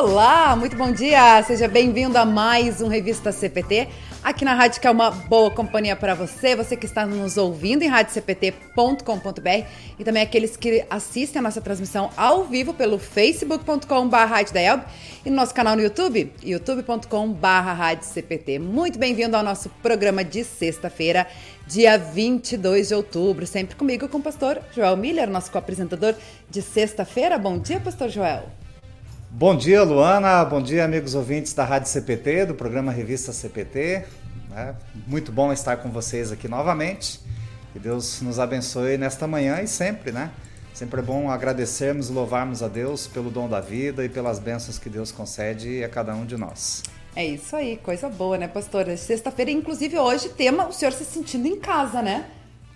Olá, muito bom dia! Seja bem-vindo a mais um Revista CPT, aqui na rádio que é uma boa companhia para você, você que está nos ouvindo em radiocpt.com.br e também aqueles que assistem a nossa transmissão ao vivo pelo facebook.com.br e no nosso canal no YouTube, youtube.com.br Muito bem-vindo ao nosso programa de sexta-feira, dia 22 de outubro, sempre comigo com o pastor Joel Miller, nosso co-apresentador de sexta-feira. Bom dia, pastor Joel! Bom dia, Luana. Bom dia, amigos ouvintes da Rádio CPT, do programa Revista CPT. É muito bom estar com vocês aqui novamente. Que Deus nos abençoe nesta manhã e sempre, né? Sempre é bom agradecermos e louvarmos a Deus pelo dom da vida e pelas bênçãos que Deus concede a cada um de nós. É isso aí, coisa boa, né, pastora? Sexta-feira, inclusive hoje, tema o senhor se sentindo em casa, né?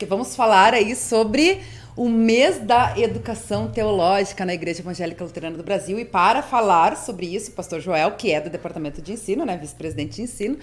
Vamos falar aí sobre o mês da educação teológica na Igreja Evangélica Luterana do Brasil. E para falar sobre isso, o pastor Joel, que é do Departamento de Ensino, né, vice-presidente de ensino,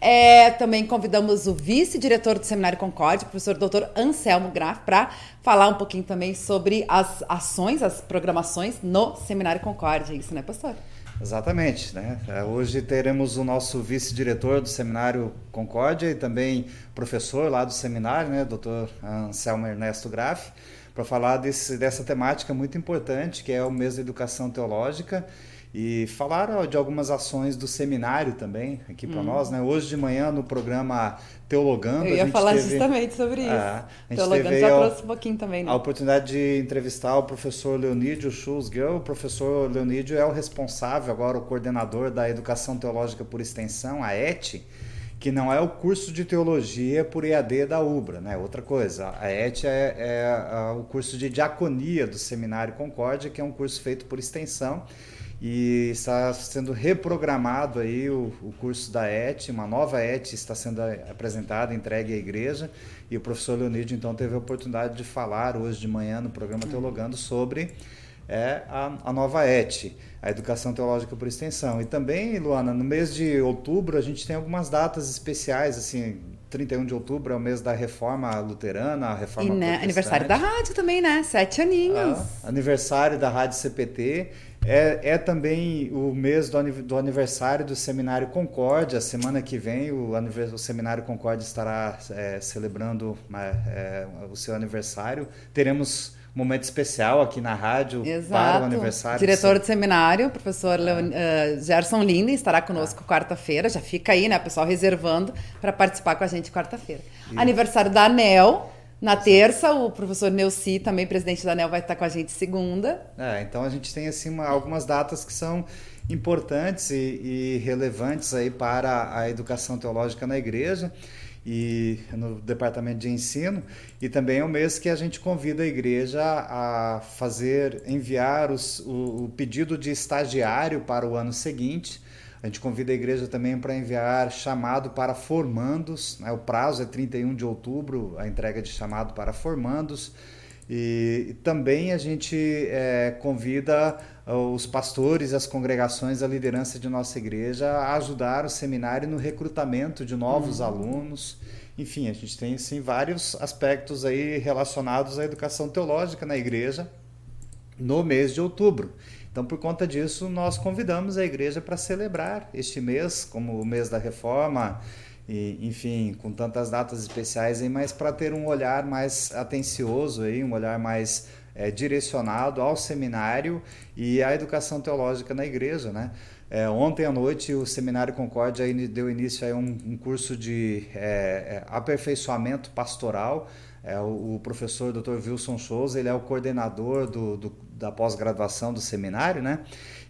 é, também convidamos o vice-diretor do Seminário Concórdia, o professor Dr. Anselmo Graf, para falar um pouquinho também sobre as ações, as programações no Seminário Concórdia. Isso, né, pastor? Exatamente. Né? Hoje teremos o nosso vice-diretor do Seminário Concórdia e também professor lá do seminário, né, Dr. Anselmo Ernesto Graff, para falar desse, dessa temática muito importante, que é o mês da educação teológica e falar de algumas ações do seminário também aqui para hum. nós, né? Hoje de manhã no programa Teologando. Eu ia falar teve, justamente sobre isso. É, Teologando já trouxe um pouquinho também, né? A oportunidade de entrevistar o professor Leonídio Schulzgel. O professor Leonídio é o responsável, agora o coordenador da Educação Teológica por Extensão, a ET, que não é o curso de teologia por EAD da UBRA, né? Outra coisa. A ET é, é o curso de diaconia do Seminário Concórdia, que é um curso feito por extensão e está sendo reprogramado aí o, o, curso da ET, uma nova ET está sendo apresentada, entregue à igreja, e o professor Leonídio então teve a oportunidade de falar hoje de manhã no programa uhum. Teologando sobre é, a, a nova ET, a Educação Teológica por Extensão. E também, Luana, no mês de outubro a gente tem algumas datas especiais, assim, 31 de outubro é o mês da reforma luterana, a reforma e né, aniversário da rádio também, né? Sete aninhos. Ah, aniversário da rádio CPT. É, é também o mês do, do aniversário do Seminário Concórdia. Semana que vem o, o Seminário Concórdia estará é, celebrando né, é, o seu aniversário. Teremos momento especial aqui na rádio Exato. para o aniversário. Diretor do seminário, professor Leon, uh, Gerson Linden, estará conosco ah. quarta-feira. Já fica aí, né, pessoal, reservando para participar com a gente quarta-feira. Aniversário da ANEL. Na terça, o professor Neuci, também presidente da ANEL, vai estar com a gente segunda. É, então a gente tem assim uma, algumas datas que são importantes e, e relevantes aí para a educação teológica na igreja e no departamento de ensino e também é o mês que a gente convida a igreja a fazer enviar os, o, o, pedido de estagiário para o ano seguinte a gente convida a igreja também para enviar chamado para formandos né? o prazo é 31 de outubro a entrega de chamado para formandos e também a gente é, convida os pastores, as congregações, a liderança de nossa igreja a ajudar o seminário no recrutamento de novos uhum. alunos. Enfim, a gente tem sim vários aspectos aí relacionados à educação teológica na igreja no mês de outubro. Então, por conta disso, nós convidamos a igreja para celebrar este mês, como o mês da reforma, e, enfim, com tantas datas especiais aí, mas para ter um olhar mais atencioso aí, um olhar mais é, direcionado ao seminário e à educação teológica na igreja, né? É, ontem à noite o Seminário Concórdia deu início a um, um curso de é, é, aperfeiçoamento pastoral. É, o, o, professor Dr. Wilson Souza, ele é o coordenador do, do da pós-graduação do seminário, né?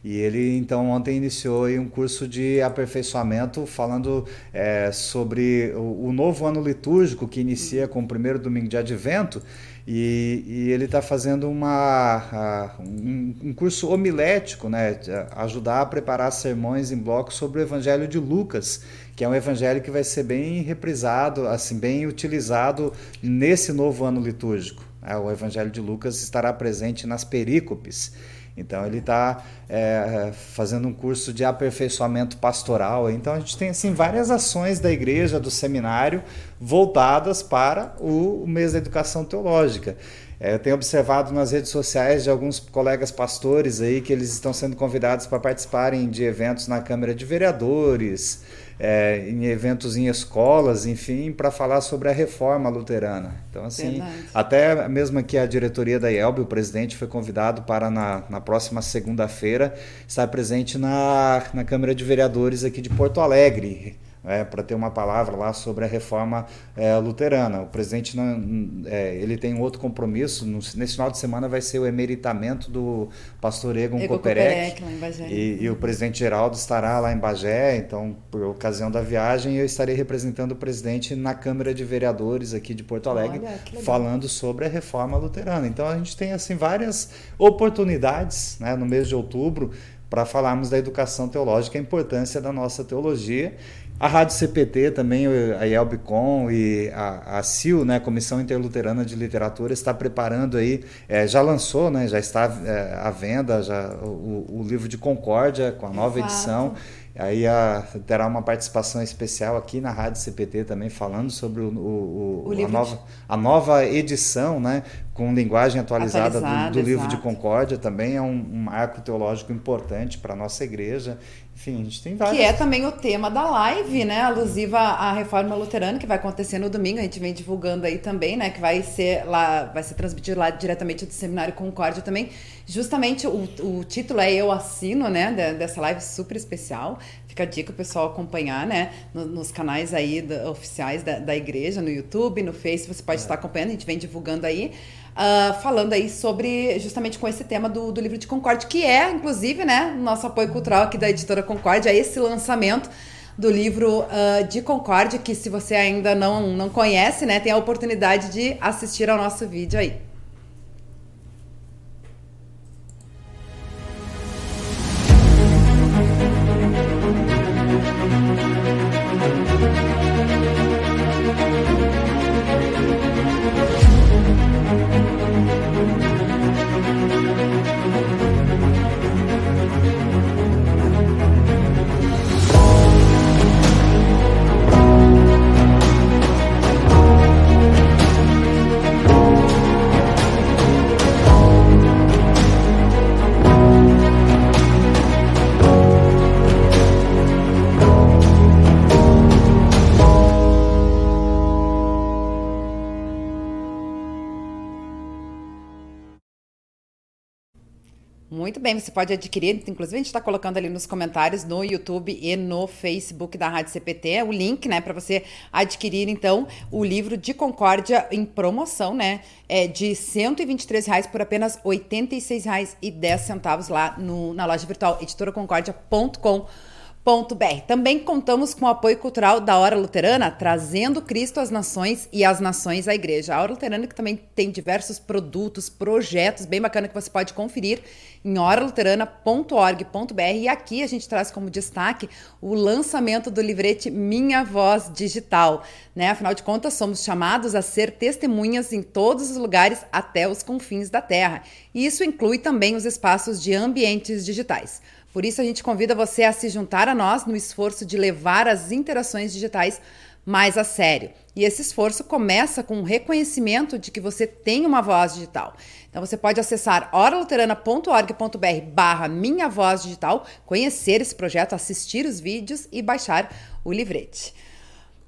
E ele então ontem iniciou um curso de aperfeiçoamento falando é, sobre o, o, novo ano litúrgico que inicia com o primeiro domingo de Advento e, e ele está fazendo uma, um, um, curso homilético, né? ajudar a preparar sermões em bloco sobre o Evangelho de Lucas, que é um evangelho que vai ser bem reprisado, assim bem utilizado nesse novo ano litúrgico. Né? O Evangelho de Lucas estará presente nas perícopes. Então ele está é, fazendo um curso de aperfeiçoamento pastoral. Então a gente tem assim várias ações da igreja, do seminário, voltadas para o mês da educação teológica. É, eu tenho observado nas redes sociais de alguns colegas pastores aí que eles estão sendo convidados para participarem de eventos na Câmara de Vereadores, é, em eventos em escolas, enfim, para falar sobre a reforma luterana. Então, assim, Verdade. até mesmo que a diretoria da IELB, o presidente foi convidado para na, na próxima segunda-feira estar presente na, na Câmara de Vereadores aqui de Porto Alegre é, para ter uma palavra lá sobre a reforma é, luterana. O presidente não, é, ele tem um outro compromisso. No, nesse final de semana vai ser o emeritamento do pastor Egon, Egon Koperek. E, e, o presidente Geraldo estará lá em Bagé. Então, por ocasião da viagem, eu estarei representando o presidente na Câmara de Vereadores aqui de Porto Alegre, Olha, falando sobre a reforma luterana. Então, a gente tem assim várias oportunidades né, no mês de outubro para falarmos da educação teológica, a importância da nossa teologia a Rádio CPT também, a IELBCOM e a, a CIL, né, Comissão Interluterana de Literatura, está preparando aí, é, já lançou, né, já está é, à venda já, o, o, livro de Concórdia, com a nova Exato. edição. Aí a, terá uma participação especial aqui na Rádio CPT também, falando sobre o, o, o a, nova, de... a nova edição, né, com linguagem atualizada, do, do livro de Concórdia, também é um, um marco teológico importante para a nossa igreja. Enfim, a gente tem vários. Que é também o tema da live, né? Alusiva à reforma luterana, que vai acontecer no domingo. A gente vem divulgando aí também, né? Que vai ser lá, vai ser transmitido lá diretamente do Seminário Concórdia também. Justamente o, o título é Eu Assino, né? Dessa live super especial. Fica a dica o pessoal acompanhar, né? Nos canais aí da, oficiais da, da igreja, no YouTube, no Face, você pode é. estar acompanhando, a gente vem divulgando aí uh, falando aí sobre, justamente com esse tema do, do livro de Concorde, que é, inclusive, né, nosso apoio cultural aqui da editora Concorde, é esse lançamento do livro uh, de Concorde, que se você ainda não, não conhece, né, tem a oportunidade de assistir ao nosso vídeo aí. Muito bem, você pode adquirir, inclusive a gente está colocando ali nos comentários no YouTube e no Facebook da Rádio CPT o link, né, para você adquirir então o livro de Concórdia em promoção, né, é de 123 reais por apenas R$ 86,10 lá no, na loja virtual editoraconcordia.com também contamos com o apoio cultural da Hora Luterana, trazendo Cristo às nações e as nações à igreja. A Hora Luterana que também tem diversos produtos, projetos bem bacana que você pode conferir em horaluterana.org.br. E aqui a gente traz como destaque o lançamento do livrete Minha Voz Digital. Né? Afinal de contas, somos chamados a ser testemunhas em todos os lugares até os confins da Terra. E isso inclui também os espaços de ambientes digitais. Por isso, a gente convida você a se juntar a nós no esforço de levar as interações digitais mais a sério. E esse esforço começa com o reconhecimento de que você tem uma voz digital. Então você pode acessar oraluterana.org.br barra Minha Voz Digital, conhecer esse projeto, assistir os vídeos e baixar o livrete.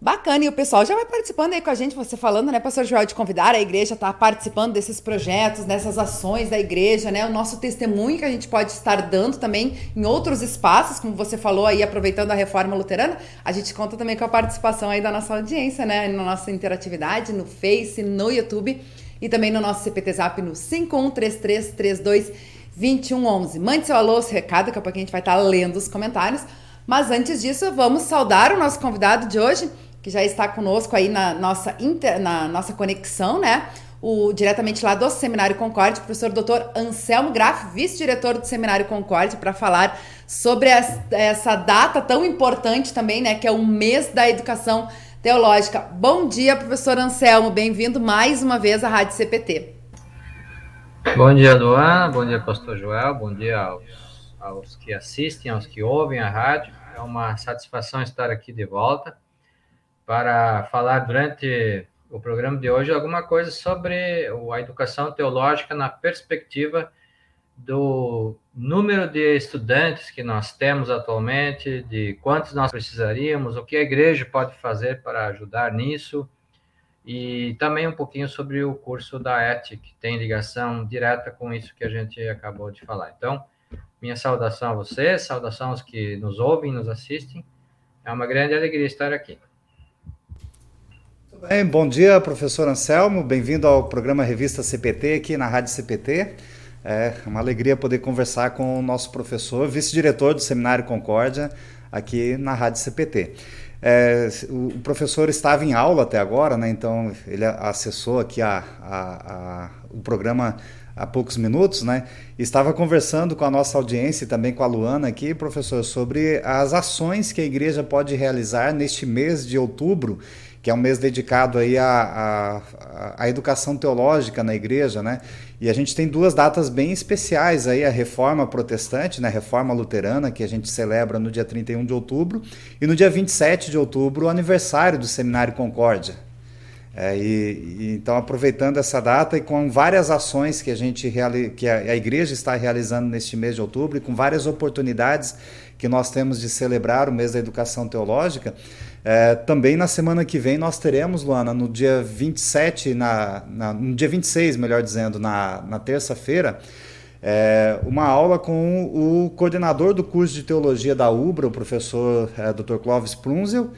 Bacana, e o pessoal já vai participando aí com a gente, você falando, né, pastor Joel, de convidar a igreja a estar tá participando desses projetos, dessas ações da igreja, né, o nosso testemunho que a gente pode estar dando também em outros espaços, como você falou aí, aproveitando a reforma luterana, a gente conta também com a participação aí da nossa audiência, né, na nossa interatividade, no Face, no YouTube e também no nosso CPT Zap no 513332 2111. Mande seu alô, seu recado, daqui a pouco a gente vai estar tá lendo os comentários. Mas antes disso, vamos saudar o nosso convidado de hoje, que já está conosco aí na nossa, inter, na nossa conexão, né? O, diretamente lá do Seminário Concorde, professor Dr. Anselmo Graff, vice-diretor do Seminário Concorde, para falar sobre essa, essa data tão importante também, né? Que é o mês da educação teológica. Bom dia, professor Anselmo, bem-vindo mais uma vez à Rádio CPT. Bom dia, Luana, bom dia, pastor Joel, bom dia aos, aos que assistem, aos que ouvem a rádio. É uma satisfação estar aqui de volta para falar durante o programa de hoje alguma coisa sobre a educação teológica na perspectiva do número de estudantes que nós temos atualmente, de quantos nós precisaríamos, o que a igreja pode fazer para ajudar nisso, e também um pouquinho sobre o curso da ETIC, que tem ligação direta com isso que a gente acabou de falar. Então, minha saudação a vocês, saudação aos que nos ouvem, nos assistem. É uma grande alegria estar aqui. Bem, bom dia, professor Anselmo. Bem-vindo ao programa Revista CPT aqui na Rádio CPT. É uma alegria poder conversar com o nosso professor, vice-diretor do Seminário Concórdia, aqui na Rádio CPT. É, o professor estava em aula até agora, né? então ele acessou aqui a, a, a, o programa há poucos minutos, né? Estava conversando com a nossa audiência e também com a Luana aqui, professor, sobre as ações que a igreja pode realizar neste mês de outubro que é um mês dedicado aí à, à, à, educação teológica na igreja, né? E a gente tem duas datas bem especiais aí, a Reforma Protestante, né? A Reforma Luterana, que a gente celebra no dia 31 de outubro, e no dia 27 de outubro, o aniversário do Seminário Concórdia. É, e, e, então, aproveitando essa data e com várias ações que a gente que a, a igreja está realizando neste mês de outubro, e com várias oportunidades que nós temos de celebrar o mês da educação teológica, é, também na semana que vem nós teremos, Luana, no dia 27, na, na, no dia 26, melhor dizendo, na, na terça-feira, é, uma aula com o coordenador do curso de teologia da UBRA, o professor é, Dr. Clóvis Prunzel,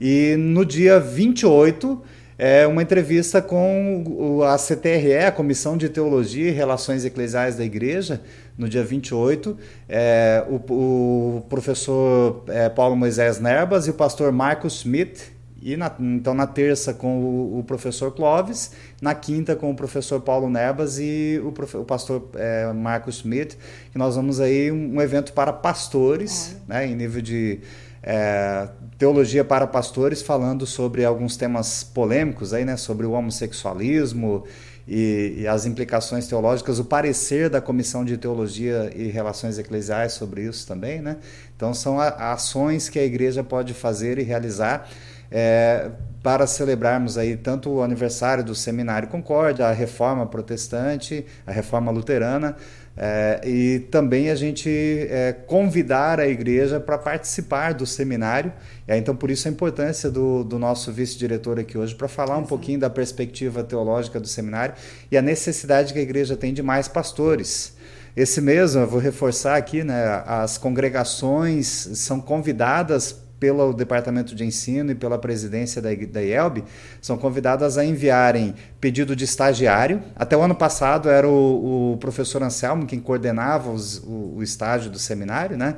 e no dia 28 é uma entrevista com a CTRE, a Comissão de Teologia e Relações Eclesiais da Igreja, no dia 28, é, o, o professor é, Paulo Moisés Nerbas e o pastor Marcos Schmidt, e na, então na terça com o, o, professor Clóvis, na quinta com o professor Paulo Nerbas e o, profe, o pastor é, Marcos Schmidt, que nós vamos aí um, um evento para pastores, né, em nível de é, teologia para pastores, falando sobre alguns temas polêmicos aí, né, sobre o homossexualismo, e, e, as implicações teológicas, o parecer da Comissão de Teologia e Relações Eclesiais sobre isso também, né? Então são a, ações que a igreja pode fazer e realizar é, para celebrarmos aí tanto o aniversário do Seminário Concórdia, a Reforma Protestante, a Reforma Luterana, é, e também a gente é, convidar a igreja para participar do seminário. É, então, por isso a importância do, do nosso vice-diretor aqui hoje, para falar um pouquinho da perspectiva teológica do seminário e a necessidade que a igreja tem de mais pastores. Esse mesmo, eu vou reforçar aqui, né, as congregações são convidadas pelo Departamento de Ensino e pela presidência da, da IELB, são convidadas a enviarem pedido de estagiário. Até o ano passado era o, o professor Anselmo quem coordenava os, o, o estágio do seminário, né?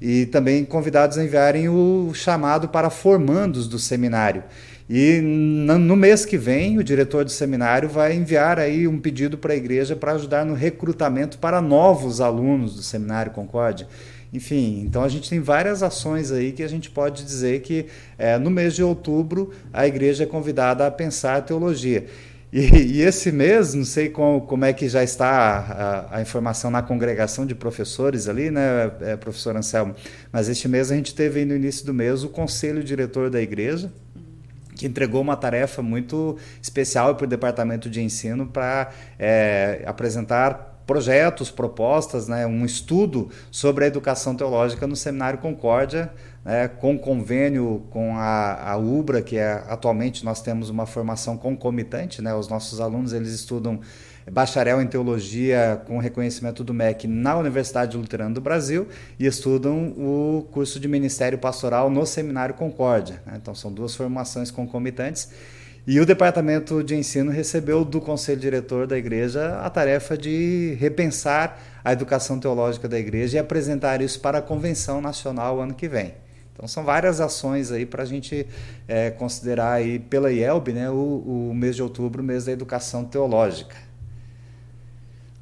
E também convidados a enviarem o chamado para formandos do seminário. E no mês que vem, o diretor do seminário vai enviar aí um pedido para a igreja para ajudar no recrutamento para novos alunos do Seminário Concórdia. Enfim, então a gente tem várias ações aí que a gente pode dizer que é, no mês de outubro a igreja é convidada a pensar a teologia. E, e, esse mês, não sei como, como é que já está a, a, informação na congregação de professores ali, né, é, professor Anselmo? Mas este mês a gente teve no início do mês o conselho diretor da igreja, que entregou uma tarefa muito especial para o departamento de ensino para é, apresentar projetos, propostas, né, um estudo sobre a educação teológica no Seminário Concórdia, né, com convênio com a, a UBRA, que é, atualmente nós temos uma formação concomitante, né, os nossos alunos eles estudam bacharel em teologia com reconhecimento do MEC na Universidade Luterana do Brasil e estudam o curso de ministério pastoral no Seminário Concórdia. Né? Então são duas formações concomitantes e o departamento de ensino recebeu do conselho diretor da igreja a tarefa de repensar a educação teológica da igreja e apresentar isso para a convenção nacional ano que vem. Então são várias ações aí para a gente é, considerar aí pela IELB né, o, o mês de outubro, o mês da educação teológica.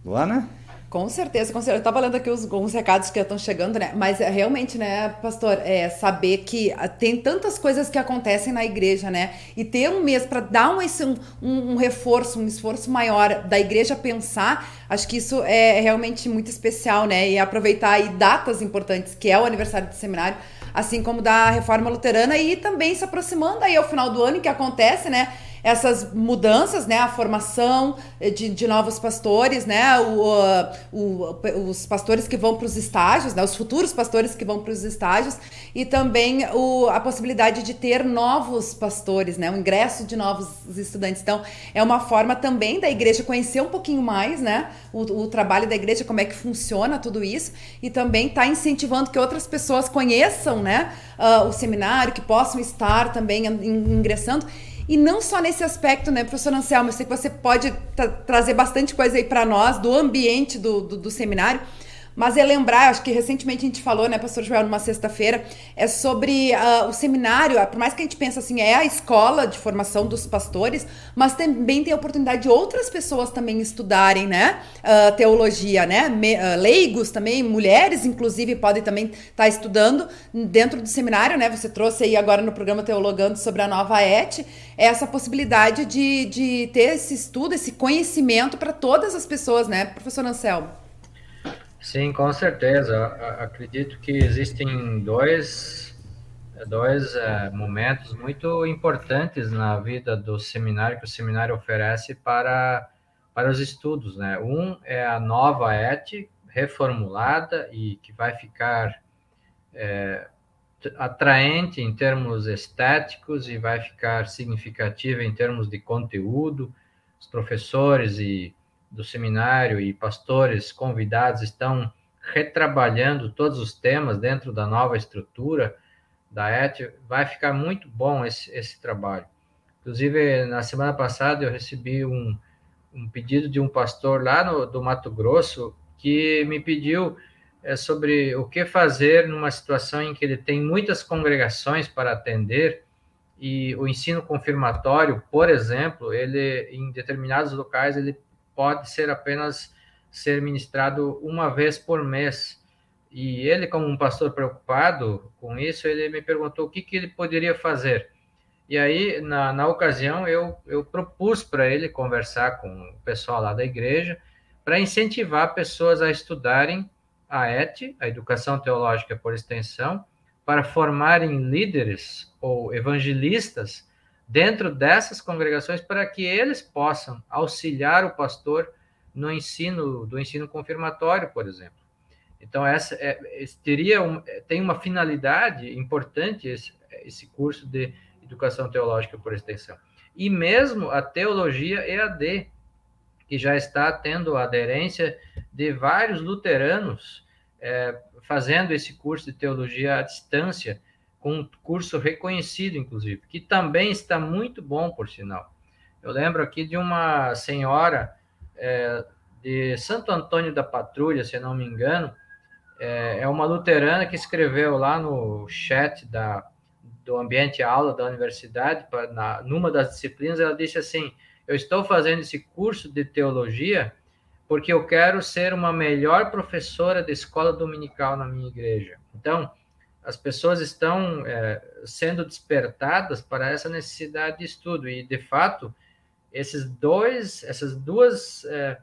Luana? Com certeza, com certeza. Eu estava lendo aqui os, alguns recados que estão chegando, né? Mas é, realmente, né, pastor, é saber que ah, tem tantas coisas que acontecem na igreja, né? E ter um mês para dar um, esse, um, um, reforço, um esforço maior da igreja pensar, acho que isso é realmente muito especial, né? E aproveitar aí datas importantes, que é o aniversário do seminário, assim como da reforma luterana, e também se aproximando aí ao final do ano, que acontece, né? Essas mudanças, né, a formação de, de novos pastores, né, o, o, os pastores que vão para os estágios, né, os futuros pastores que vão para os estágios e também o, a possibilidade de ter novos pastores, né, o ingresso de novos estudantes. Então, é uma forma também da igreja conhecer um pouquinho mais, né, o, o trabalho da igreja, como é que funciona tudo isso e também está incentivando que outras pessoas conheçam, né, uh, o seminário, que possam estar também ingressando e não só nesse aspecto, né, professor Anselmo? Eu sei que você pode trazer bastante coisa aí para nós do ambiente do, do, do seminário. Mas é lembrar, acho que recentemente a gente falou, né, pastor Joel, numa sexta-feira, é sobre uh, o seminário, por mais que a gente pense assim, é a escola de formação dos pastores, mas também tem a oportunidade de outras pessoas também estudarem, né, uh, teologia, né, Me, uh, leigos também, mulheres inclusive podem também estar tá estudando dentro do seminário, né, você trouxe aí agora no programa Teologando sobre a nova ET, essa possibilidade de, de ter esse estudo, esse conhecimento para todas as pessoas, né, professor Anselmo? Sim, com certeza. Acredito que existem dois, dois é, momentos muito importantes na vida do seminário que o seminário oferece para, para os estudos. Né? Um é a nova ET, reformulada e que vai ficar é, atraente em termos estéticos e vai ficar significativa em termos de conteúdo. Os professores e do seminário e pastores convidados estão retrabalhando todos os temas dentro da nova estrutura da ET, vai ficar muito bom esse, esse trabalho. Inclusive, na semana passada, eu recebi um, um pedido de um pastor lá no, do Mato Grosso que me pediu é, sobre o que fazer numa situação em que ele tem muitas congregações para atender e o ensino confirmatório, por exemplo, ele em determinados locais ele pode ser apenas ser ministrado uma vez por mês. E ele, como um pastor preocupado com isso, ele me perguntou o que, que ele poderia fazer. E aí, na, na ocasião, eu, eu propus para ele conversar com o pessoal lá da igreja para incentivar pessoas a estudarem a ET, a Educação Teológica por Extensão, para formarem líderes ou evangelistas dentro dessas congregações para que eles possam auxiliar o pastor no ensino do ensino confirmatório, por exemplo. Então essa é, teria um, tem uma finalidade importante esse, esse curso de educação teológica por extensão. E mesmo a teologia EAD, que já está tendo aderência de vários luteranos é, fazendo esse curso de teologia à distância, com um curso reconhecido, inclusive, que também está muito bom, por sinal. Eu lembro aqui de uma senhora é, de Santo Antônio da Patrulha, se não me engano, é, é uma luterana que escreveu lá no chat da, do ambiente aula da universidade, pra, na, numa das disciplinas, ela disse assim: Eu estou fazendo esse curso de teologia porque eu quero ser uma melhor professora de escola dominical na minha igreja. Então, as pessoas estão é, sendo despertadas para essa necessidade de estudo. E de fato esses dois essas duas é,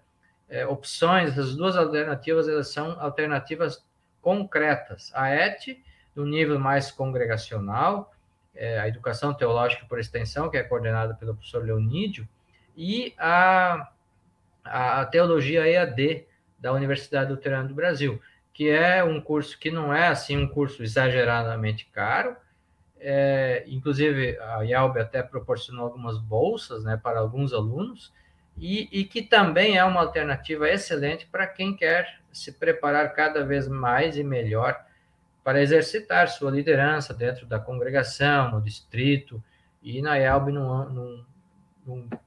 é, opções essas duas alternativas elas são alternativas concretas. A ET no nível mais congregacional é, a educação teológica por extensão que é coordenada pelo professor Leonídio e a a teologia EAD da Universidade Luterana do Brasil que é um curso que não é assim um curso exageradamente caro. É, inclusive, a IELB até proporcionou algumas bolsas né, para alguns alunos, e, e que também é uma alternativa excelente para quem quer se preparar cada vez mais e melhor para exercitar sua liderança dentro da congregação, no distrito e na num,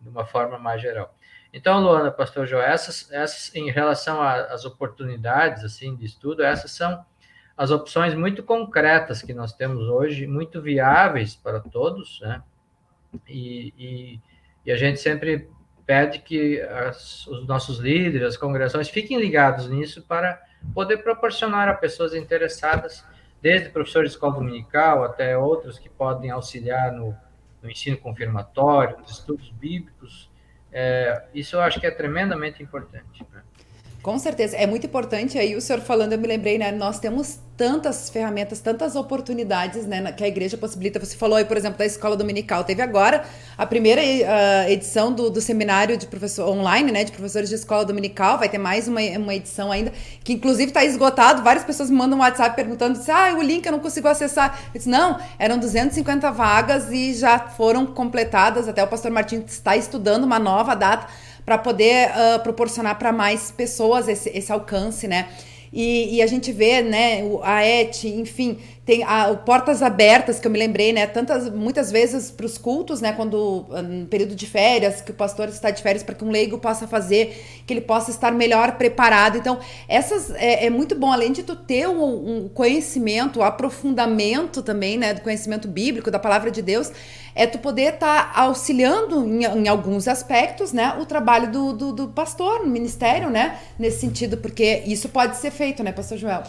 de uma forma mais geral. Então, Luana, Pastor João, essas, essas em relação às oportunidades assim de estudo, essas são as opções muito concretas que nós temos hoje, muito viáveis para todos, né? E, e, e a gente sempre pede que as, os nossos líderes, as congregações, fiquem ligados nisso para poder proporcionar a pessoas interessadas, desde professores de escola dominical até outros que podem auxiliar no, no ensino confirmatório, nos estudos bíblicos, é, isso eu acho que é tremendamente importante. Né? Com certeza, é muito importante. Aí o senhor falando, eu me lembrei, né? Nós temos tantas ferramentas, tantas oportunidades, né? Que a igreja possibilita. Você falou aí, por exemplo, da escola dominical. Teve agora a primeira uh, edição do, do seminário de professor online, né? De professores de escola dominical. Vai ter mais uma, uma edição ainda, que inclusive está esgotado. Várias pessoas me mandam um WhatsApp perguntando se, ah, o link eu não consigo acessar. Eu disse, não, eram 250 vagas e já foram completadas. Até o pastor Martins está estudando uma nova data para poder uh, proporcionar para mais pessoas esse, esse alcance, né? E, e, a gente vê, né, a ET, enfim, tem a, portas abertas que eu me lembrei, né, tantas, muitas vezes para os cultos, né, quando ah, período de férias, que o pastor está de férias para que um leigo possa fazer, que ele possa estar melhor preparado. Então, essas é, é muito bom, além de tu ter um, um conhecimento, um aprofundamento também, né, do conhecimento bíblico, da palavra de Deus, é tu poder estar tá auxiliando em, em, alguns aspectos, né, o trabalho do, do, do, pastor no ministério, né, nesse sentido, porque isso pode ser feito, né, pastor Joel?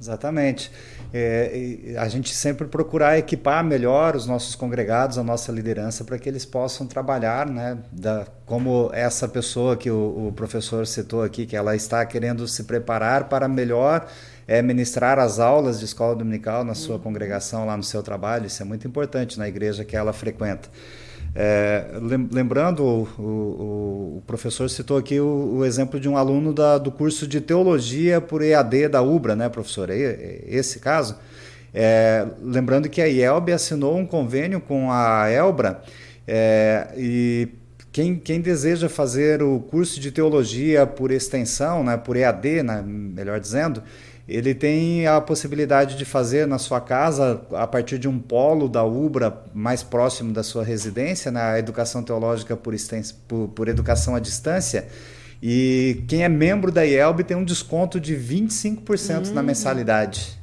Exatamente. É, a gente sempre procurar equipar melhor os nossos congregados, a nossa liderança, para que eles possam trabalhar, né, da, como essa pessoa que o, o professor citou aqui, que ela está querendo se preparar para melhor é ministrar as aulas de escola dominical na sua uhum. congregação, lá no seu trabalho. Isso é muito importante na igreja que ela frequenta. É, lembrando, o, o, o, professor citou aqui o, o exemplo de um aluno da, do curso de teologia por EAD da UBRA, né, professor? É, esse caso. É, lembrando que a IELB assinou um convênio com a ELBRA é, e quem, quem, deseja fazer o curso de teologia por extensão, né, por EAD, né, melhor dizendo, ele tem a possibilidade de fazer na sua casa, a partir de um polo da UBRA mais próximo da sua residência, na né, educação teológica por, por, por, educação à distância. E quem é membro da IELB tem um desconto de 25% uhum. na mensalidade.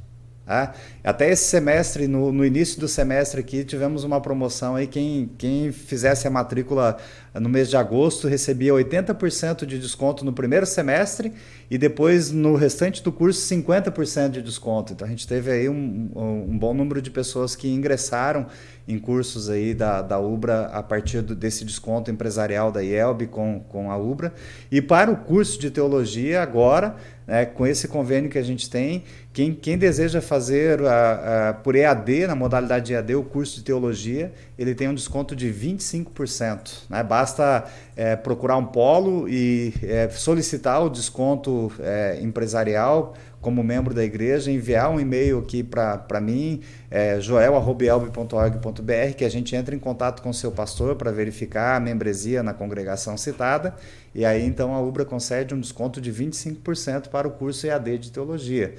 Tá? Até esse semestre, no, no, início do semestre aqui, tivemos uma promoção aí. Quem, quem fizesse a matrícula no mês de agosto recebia 80% de desconto no primeiro semestre e depois no restante do curso 50% de desconto. Então a gente teve aí um, um, bom número de pessoas que ingressaram em cursos aí da, da UBRA a partir do, desse desconto empresarial da IELB com, com a UBRA. E para o curso de teologia agora né, com esse convênio que a gente tem, quem, quem deseja fazer a, a, por EAD, na modalidade EAD, o curso de teologia, ele tem um desconto de 25%. Né? Basta é, procurar um polo e é, solicitar o desconto é, empresarial como membro da igreja, enviar um e-mail aqui para mim, é, que a gente entra em contato com o seu pastor para verificar a membresia na congregação citada, e aí então a UBRA concede um desconto de 25% para o curso EAD de Teologia.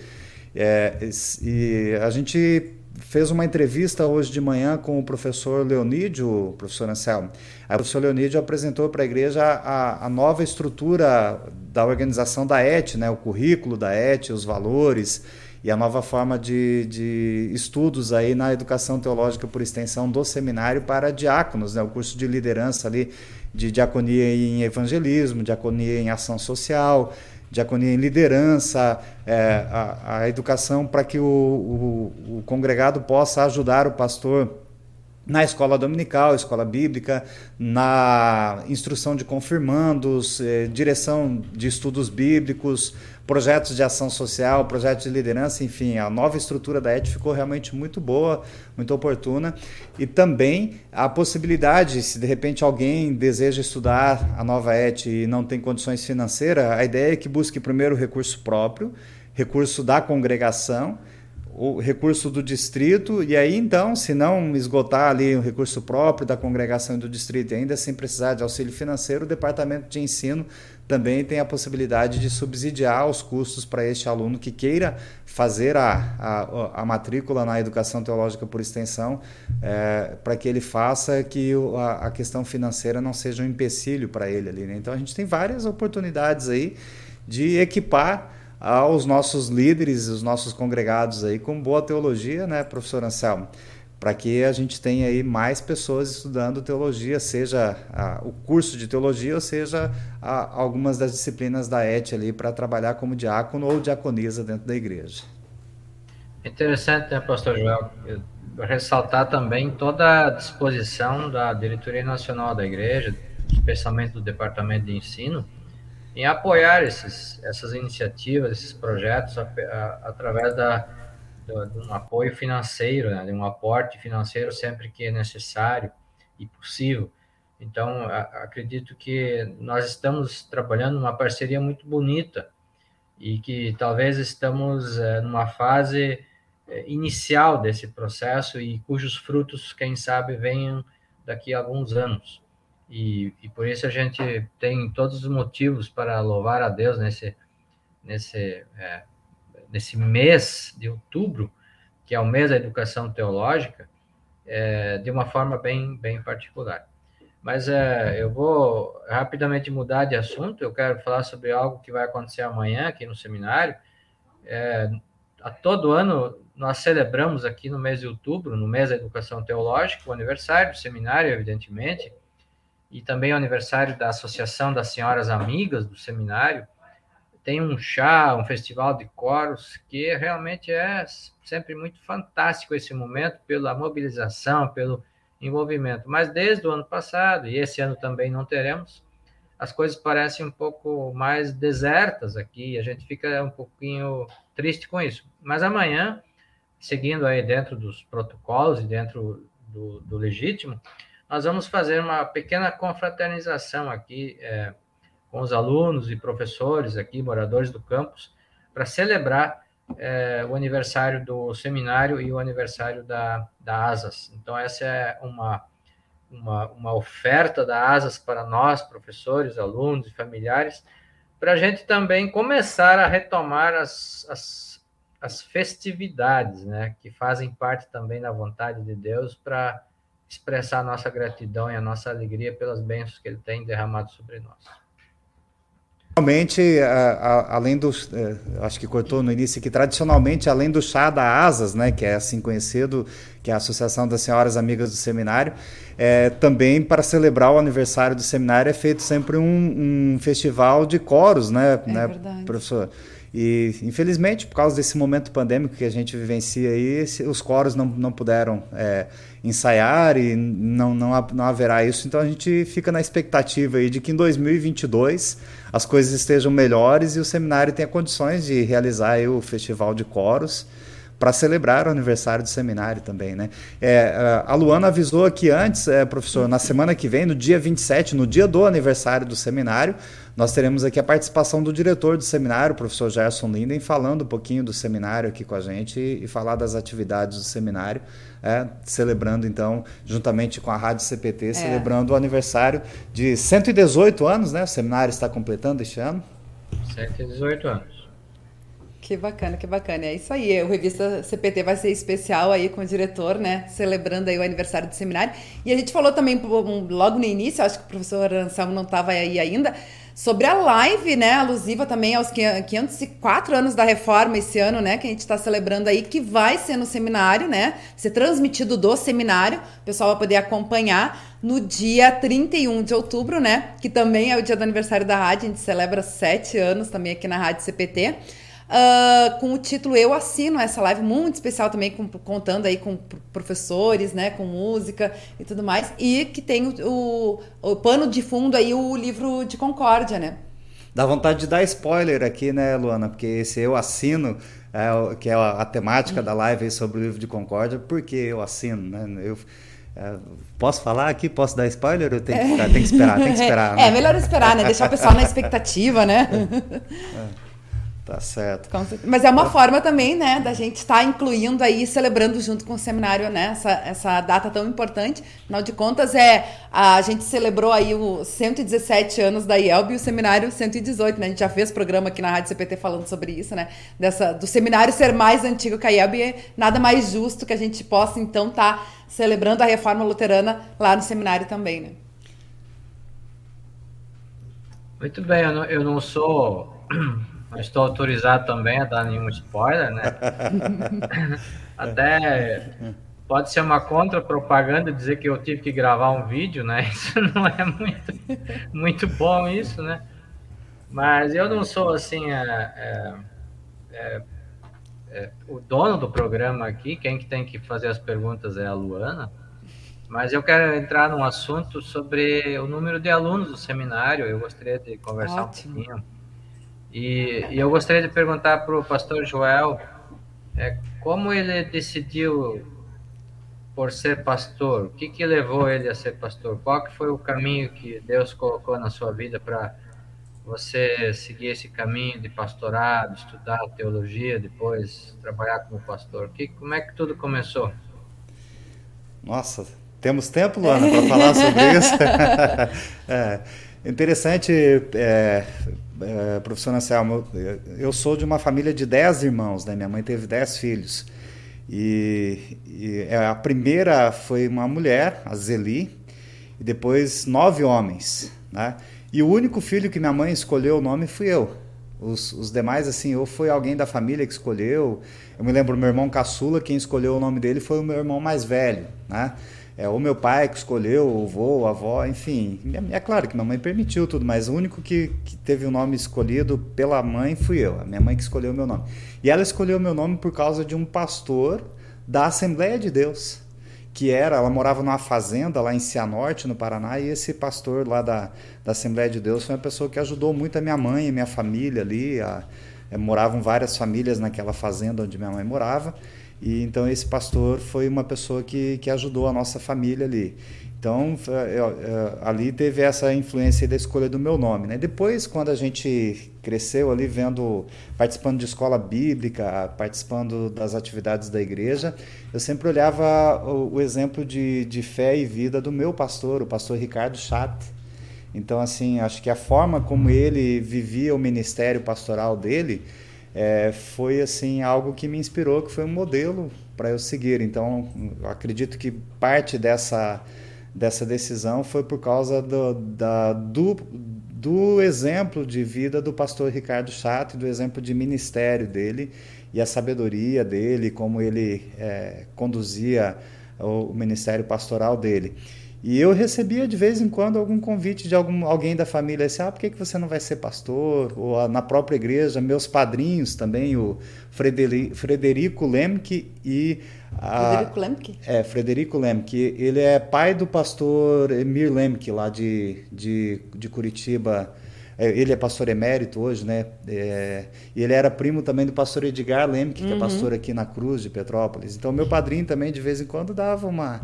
É, e a gente fez uma entrevista hoje de manhã com o professor Leonídio, professor Anselmo. O professor Leonídio apresentou para a igreja a, a, nova estrutura da organização da ET, né, o currículo da ET, os valores e a nova forma de, de estudos aí na educação teológica por extensão do seminário para diáconos, né, o curso de liderança ali de diaconia em evangelismo, diaconia em ação social, diaconia em liderança, é, a, a, educação para que o, o, o, congregado possa ajudar o pastor na escola dominical, escola bíblica, na instrução de confirmandos, eh, direção de estudos bíblicos, projetos de ação social, projetos de liderança, enfim, a nova estrutura da ET ficou realmente muito boa, muito oportuna. E também a possibilidade, se de repente alguém deseja estudar a nova ET e não tem condições financeiras, a ideia é que busque primeiro recurso próprio, recurso da congregação, o recurso do distrito, e aí então, se não esgotar ali o recurso próprio da congregação e do distrito, e ainda sem precisar de auxílio financeiro, o departamento de ensino também tem a possibilidade de subsidiar os custos para este aluno que queira fazer a, a, a matrícula na educação teológica por extensão, é, para que ele faça que a, a, questão financeira não seja um empecilho para ele ali. Né? Então a gente tem várias oportunidades aí de equipar aos nossos líderes, os nossos congregados aí com boa teologia, né, professor Anselmo? Para que a gente tenha aí mais pessoas estudando teologia, seja a, o curso de teologia, ou seja a, algumas das disciplinas da ET ali para trabalhar como diácono ou diaconisa dentro da igreja. Interessante, né, pastor Joel? Ressaltar também toda a disposição da diretoria nacional da igreja, especialmente do departamento de ensino, em apoiar esses, essas iniciativas, esses projetos a, a, através da, do, de um apoio financeiro, né, de um aporte financeiro sempre que é necessário e possível. Então, a, acredito que nós estamos trabalhando uma parceria muito bonita e que talvez estamos é, numa fase é, inicial desse processo e cujos frutos, quem sabe, venham daqui a alguns anos. E, e, por isso a gente tem todos os motivos para louvar a Deus nesse, nesse, é, nesse mês de outubro, que é o mês da educação teológica, é, de uma forma bem, bem particular. Mas é, eu vou rapidamente mudar de assunto, eu quero falar sobre algo que vai acontecer amanhã aqui no seminário. É, a todo ano nós celebramos aqui no mês de outubro, no mês da educação teológica, o aniversário do seminário, evidentemente, e também o aniversário da Associação das Senhoras Amigas do Seminário. Tem um chá, um festival de coros, que realmente é sempre muito fantástico esse momento, pela mobilização, pelo envolvimento. Mas desde o ano passado, e esse ano também não teremos, as coisas parecem um pouco mais desertas aqui, a gente fica um pouquinho triste com isso. Mas amanhã, seguindo aí dentro dos protocolos e dentro do, do legítimo, nós vamos fazer uma pequena confraternização aqui é, com os alunos e professores aqui, moradores do campus, para celebrar é, o aniversário do seminário e o aniversário da, da ASAS. Então, essa é uma, uma, uma oferta da ASAS para nós, professores, alunos e familiares, para a gente também começar a retomar as, as, as festividades, né, que fazem parte também da vontade de Deus para expressar a nossa gratidão e a nossa alegria pelas bênçãos que Ele tem derramado sobre nós. Realmente, além do, é, acho que cortou no início aqui, tradicionalmente, além do chá da Asas, né, que é assim conhecido, que é a Associação das Senhoras Amigas do Seminário, é, também para celebrar o aniversário do seminário é feito sempre um, um festival de coros, né, é né verdade. professor? E, infelizmente, por causa desse momento pandêmico que a gente vivencia aí, os coros não, não puderam é, ensaiar e não, não, não haverá isso. Então, a gente fica na expectativa aí de que em 2022 as coisas estejam melhores e o seminário tenha condições de realizar o festival de coros para celebrar o aniversário do seminário também, né? É, a Luana avisou aqui antes, é, professor, na semana que vem, no dia 27, no dia do aniversário do seminário, nós teremos aqui a participação do diretor do seminário, o professor Gerson Linden, falando um pouquinho do seminário aqui com a gente e, e falar das atividades do seminário, é, celebrando então, juntamente com a Rádio CPT, é. celebrando o aniversário de 118 anos, né? O seminário está completando este ano. 118 anos. Que bacana, que bacana. É isso aí. O Revista CPT vai ser especial aí com o diretor, né? Celebrando aí o aniversário do seminário. E a gente falou também logo no início, acho que o professor Anselmo não estava aí ainda, sobre a live, né? Alusiva também aos 504 anos da reforma esse ano, né? Que a gente está celebrando aí, que vai ser no seminário, né? Ser transmitido do seminário. O pessoal vai poder acompanhar no dia 31 de outubro, né? Que também é o dia do aniversário da rádio. A gente celebra sete anos também aqui na Rádio CPT. Uh, com o título Eu Assino, essa live muito especial também, com, contando aí com professores, né, com música e tudo mais, e que tem o, o, o pano de fundo aí o livro de Concórdia, né? Dá vontade de dar spoiler aqui, né, Luana? Porque esse Eu Assino, é, que é a, a temática da live sobre o livro de Concórdia, porque eu assino, né? Eu, é, Posso falar aqui? Posso dar spoiler? Eu tenho que, tem que esperar, tem que esperar. Né? É, melhor esperar, né? Deixar o pessoal na expectativa, né? É. Tá certo. Mas é uma forma também, né, da gente estar tá incluindo aí, celebrando junto com o seminário, né, essa, essa data tão importante. Afinal de contas, é, a gente celebrou aí os 117 anos da IELB e o seminário 118, né? A gente já fez programa aqui na Rádio CPT falando sobre isso, né? Dessa, do seminário ser mais antigo que a IELB e nada mais justo que a gente possa, então, estar tá celebrando a reforma luterana lá no seminário também, né? Muito bem, eu não, eu não sou não estou autorizado também a dar nenhum spoiler, né? Até pode ser uma contra-propaganda dizer que eu tive que gravar um vídeo, né? Isso não é muito, muito bom, isso, né? Mas eu não sou assim é, é, é, é, o dono do programa aqui. Quem que tem que fazer as perguntas é a Luana. Mas eu quero entrar num assunto sobre o número de alunos do seminário. Eu gostaria de conversar Ótimo. um pouquinho. E, e, eu gostaria de perguntar para o pastor Joel é, como ele decidiu por ser pastor. O que, que levou ele a ser pastor? Qual que foi o caminho que Deus colocou na sua vida para você seguir esse caminho de pastorado, estudar teologia, depois trabalhar como pastor? Que, como é que tudo começou? Nossa, temos tempo, Luana, para falar sobre isso? é, interessante, é, é, professor Anselmo, eu sou de uma família de dez irmãos, né? minha mãe teve dez filhos. E, e, é, a primeira foi uma mulher, a Zeli, e depois nove homens. Né? E o único filho que minha mãe escolheu o nome fui eu. Os, os demais, assim, ou foi alguém da família que escolheu. Eu me lembro, meu irmão caçula, quem escolheu o nome dele foi o meu irmão mais velho, né? É, ou meu pai que escolheu, o avô, a avó, enfim. É, é, claro que minha mãe permitiu tudo, mas o único que, que teve o nome escolhido pela mãe fui eu. A minha mãe que escolheu o meu nome. E ela escolheu o meu nome por causa de um pastor da Assembleia de Deus que era, ela morava numa fazenda lá em Cianorte, no Paraná, e esse pastor lá da, da Assembleia de Deus foi uma pessoa que ajudou muito a minha mãe e minha família ali. A, é, moravam várias famílias naquela fazenda onde minha mãe morava. E então esse pastor foi uma pessoa que, que ajudou a nossa família ali. Então, é, é, ali teve essa influência da escolha do meu nome. Né? Depois, quando a gente cresceu ali, vendo, participando de escola bíblica, participando das atividades da igreja, eu sempre olhava o, o exemplo de, de fé e vida do meu pastor, o pastor Ricardo Chat. Então, assim, acho que a forma como ele vivia o ministério pastoral dele é, foi, assim, algo que me inspirou, que foi um modelo para eu seguir. Então, acredito que parte dessa dessa decisão foi por causa do, da, do, do exemplo de vida do pastor Ricardo Chato, do exemplo de ministério dele e a sabedoria dele, como ele é, conduzia o, ministério pastoral dele. E eu recebia de vez em quando algum convite de algum, alguém da família, assim, ah, por que, que você não vai ser pastor? Ou na própria igreja, meus padrinhos também, o Frederico, Frederico Lemke e Frederico Lemke? É, Frederico Lemke. Ele é pai do pastor Emir Lemke, lá de, de, de Curitiba. É, ele é pastor emérito hoje, né? É, e ele era primo também do pastor Edgar Lemke, que é uhum. é pastor aqui na Cruz de Petrópolis. Então, meu padrinho também, de vez em quando, dava uma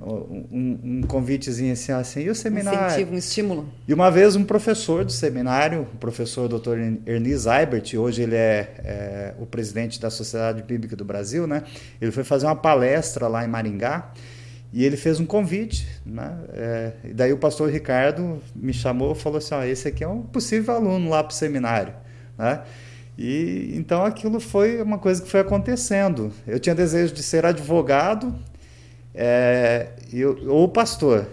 um, um convitezinho assim, assim, e o seminário? Um incentivo, um estímulo. E uma vez um professor do seminário, o professor Dr. Ernie Eibert, hoje ele é, é, o presidente da Sociedade Bíblica do Brasil, né? Ele foi fazer uma palestra lá em Maringá e ele fez um convite, né? É, e daí o pastor Ricardo me chamou e falou assim, ó, esse aqui é um possível aluno lá para o seminário, né? E então aquilo foi uma coisa que foi acontecendo. Eu tinha desejo de ser advogado, é, eu, ou pastor,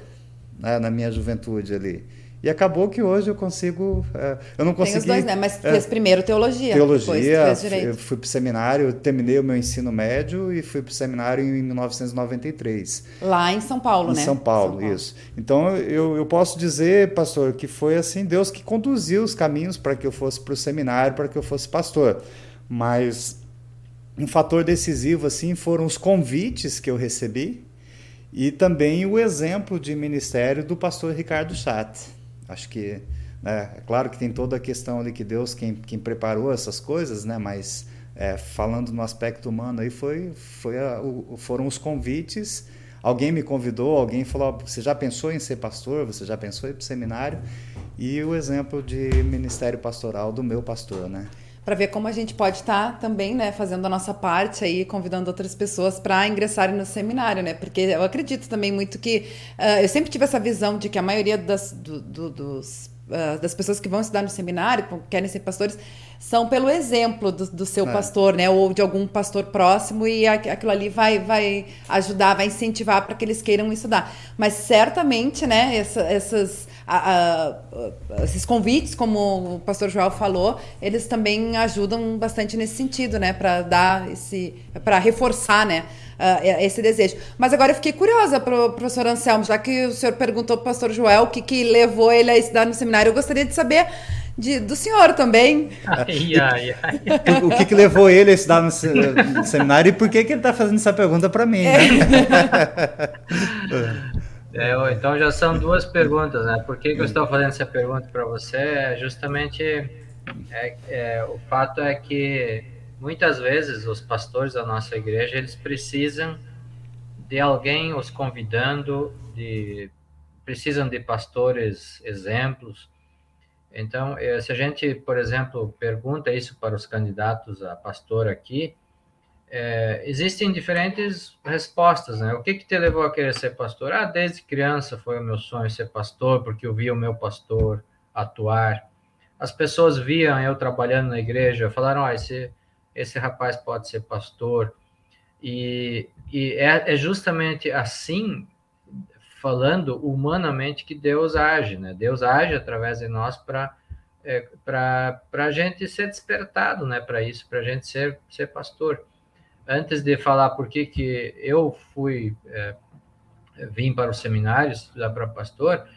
né, na minha juventude ali. E acabou que hoje eu consigo. É, eu não consegui. Tem os dois, né? Mas é, fez primeiro teologia. Teologia. Eu fui para o seminário, terminei o meu ensino médio e fui para o seminário em 1993. Lá em São Paulo, em né? São Paulo, São Paulo, isso. Então eu, eu posso dizer, pastor, que foi assim Deus que conduziu os caminhos para que eu fosse para o seminário, para que eu fosse pastor. Mas um fator decisivo assim foram os convites que eu recebi e também o exemplo de ministério do pastor Ricardo Chat. Acho que, né, é claro que tem toda a questão ali que Deus quem, quem preparou essas coisas, né, mas é, falando no aspecto humano aí foi, foi a, o, foram os convites. Alguém me convidou, alguém falou: você já pensou em ser pastor? Você já pensou em ir para o seminário? E o exemplo de ministério pastoral do meu pastor, né? Para ver como a gente pode estar tá também, né, fazendo a nossa parte aí, convidando outras pessoas para ingressarem no seminário, né? Porque eu acredito também muito que uh, eu sempre tive essa visão de que a maioria das, do, do, dos, uh, das pessoas que vão estudar no seminário, que querem ser pastores, são pelo exemplo do, do seu é. pastor, né? Ou de algum pastor próximo, e aquilo ali vai, vai ajudar, vai incentivar para que eles queiram estudar. Mas certamente, né, essa, essas a, a, esses convites, como o pastor João falou, eles também ajudam bastante nesse sentido, né? Para dar esse. para reforçar, né? Uh, esse desejo. Mas agora eu fiquei curiosa, pro, professor Anselmo, já que o senhor perguntou para o pastor Joel o que, que levou ele a estudar no seminário, eu gostaria de saber de, do senhor também. Ai, ai, ai. O, que, que levou ele a estudar no, no, seminário e por que, que ele está fazendo essa pergunta para mim? Né? É, então já são duas perguntas, né? Por que, que eu estou fazendo essa pergunta para você? É justamente é, é, o fato é que muitas vezes os pastores da nossa igreja eles precisam de alguém os convidando, de precisam de pastores exemplos. Então, eh, se a gente, por exemplo, pergunta isso para os candidatos a pastor aqui, é, existem diferentes respostas, né? O que que te levou a querer ser pastor? Ah, desde criança foi o meu sonho ser pastor, porque eu via o meu pastor atuar. As pessoas viam eu trabalhando na igreja, falaram, ah, esse, esse rapaz pode ser pastor. E, e é, é justamente assim, falando humanamente, que Deus age, né? Deus age através de nós para é, para a gente ser despertado, né? Para isso, para a gente ser, ser pastor. Antes de falar por que, que eu fui, é, vim para o seminário estudar para pastor,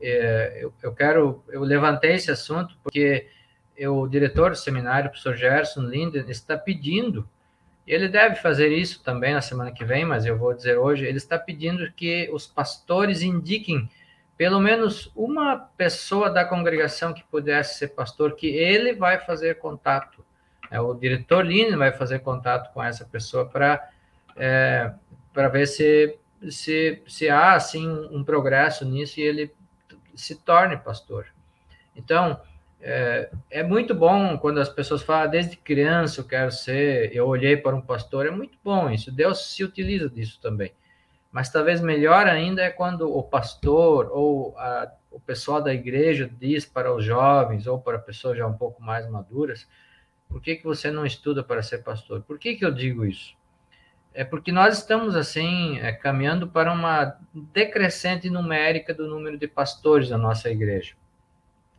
é, eu, eu, quero, eu levantei esse assunto porque eu, o diretor do seminário, o professor Gerson Linden, está pedindo ele deve fazer isso também na semana que vem, mas eu vou dizer hoje, ele está pedindo que os pastores indiquem pelo menos uma pessoa da congregação que pudesse ser pastor, que ele vai fazer contato. É, o diretor Lino vai fazer contato com essa pessoa para é, para ver se, se, se há assim um progresso nisso e ele se torne pastor. Então, é, é, muito bom quando as pessoas falam, ah, desde criança eu quero ser, eu olhei para um pastor, é muito bom isso, Deus se utiliza disso também. Mas talvez melhor ainda é quando o pastor ou a, o pessoal da igreja diz para os jovens ou para pessoas já um pouco mais maduras, por que, que você não estuda para ser pastor? Por que, que eu digo isso? É porque nós estamos, assim, é, caminhando para uma decrescente numérica do número de pastores da nossa igreja.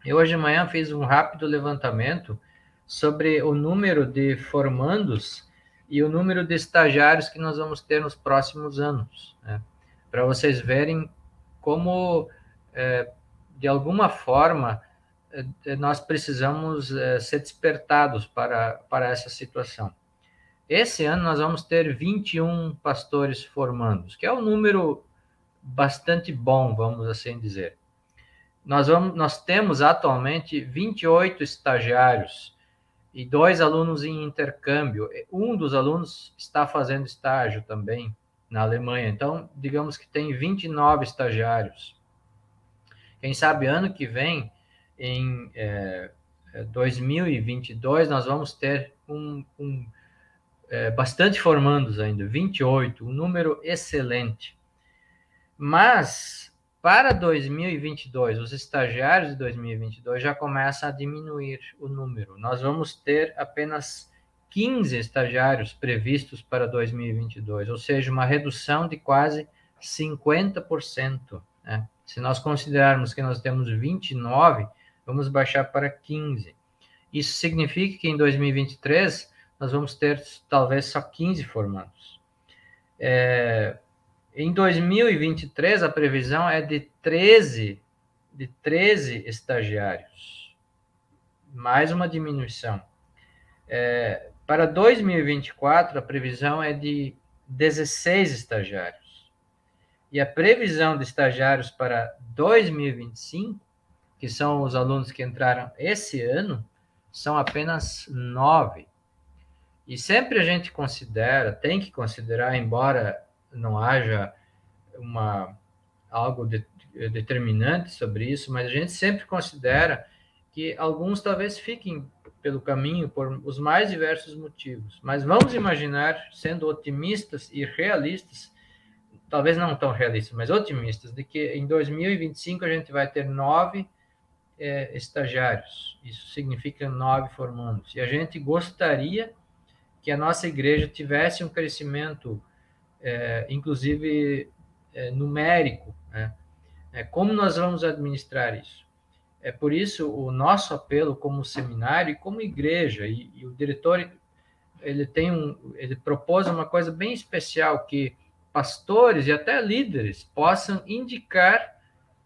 Eu hoje de manhã fiz um rápido levantamento sobre o número de formandos e o número de estagiários que nós vamos ter nos próximos anos, né? para vocês verem como, é, de alguma forma, nós precisamos é, ser despertados para, para essa situação. Esse ano nós vamos ter 21 pastores formandos, que é um número bastante bom, vamos assim dizer nós, vamos, nós temos atualmente 28 estagiários e dois alunos em intercâmbio. Um dos alunos está fazendo estágio também na Alemanha. Então, digamos que tem 29 estagiários. Quem sabe ano que vem, em é, 2022, é, nós vamos ter um, um é, bastante formandos ainda, 28, um número excelente. Mas para 2022, os estagiários de 2022 já começam a diminuir o número. Nós vamos ter apenas 15 estagiários previstos para 2022, ou seja, uma redução de quase 50%. Né? Se nós considerarmos que nós temos 29, vamos baixar para 15. Isso significa que em 2023 nós vamos ter talvez só 15 formandos. É, em 2023, a previsão é de 13, de 13 estagiários, mais uma diminuição. É, para 2024, a previsão é de 16 estagiários. E a previsão de estagiários para 2025, que são os alunos que entraram esse ano, são apenas nove. E sempre a gente considera, tem que considerar, embora não haja uma algo de, determinante sobre isso, mas a gente sempre considera que alguns talvez fiquem pelo caminho por os mais diversos motivos. Mas vamos imaginar, sendo otimistas e realistas, talvez não tão realistas, mas otimistas, de que em 2025 a gente vai ter nove é, estagiários. Isso significa nove formandos. E a gente gostaria que a nossa igreja tivesse um crescimento é, inclusive é, numérico. Né? É, como nós vamos administrar isso? É por isso o nosso apelo como seminário e como igreja e, e o diretor ele tem um ele propôs uma coisa bem especial que pastores e até líderes possam indicar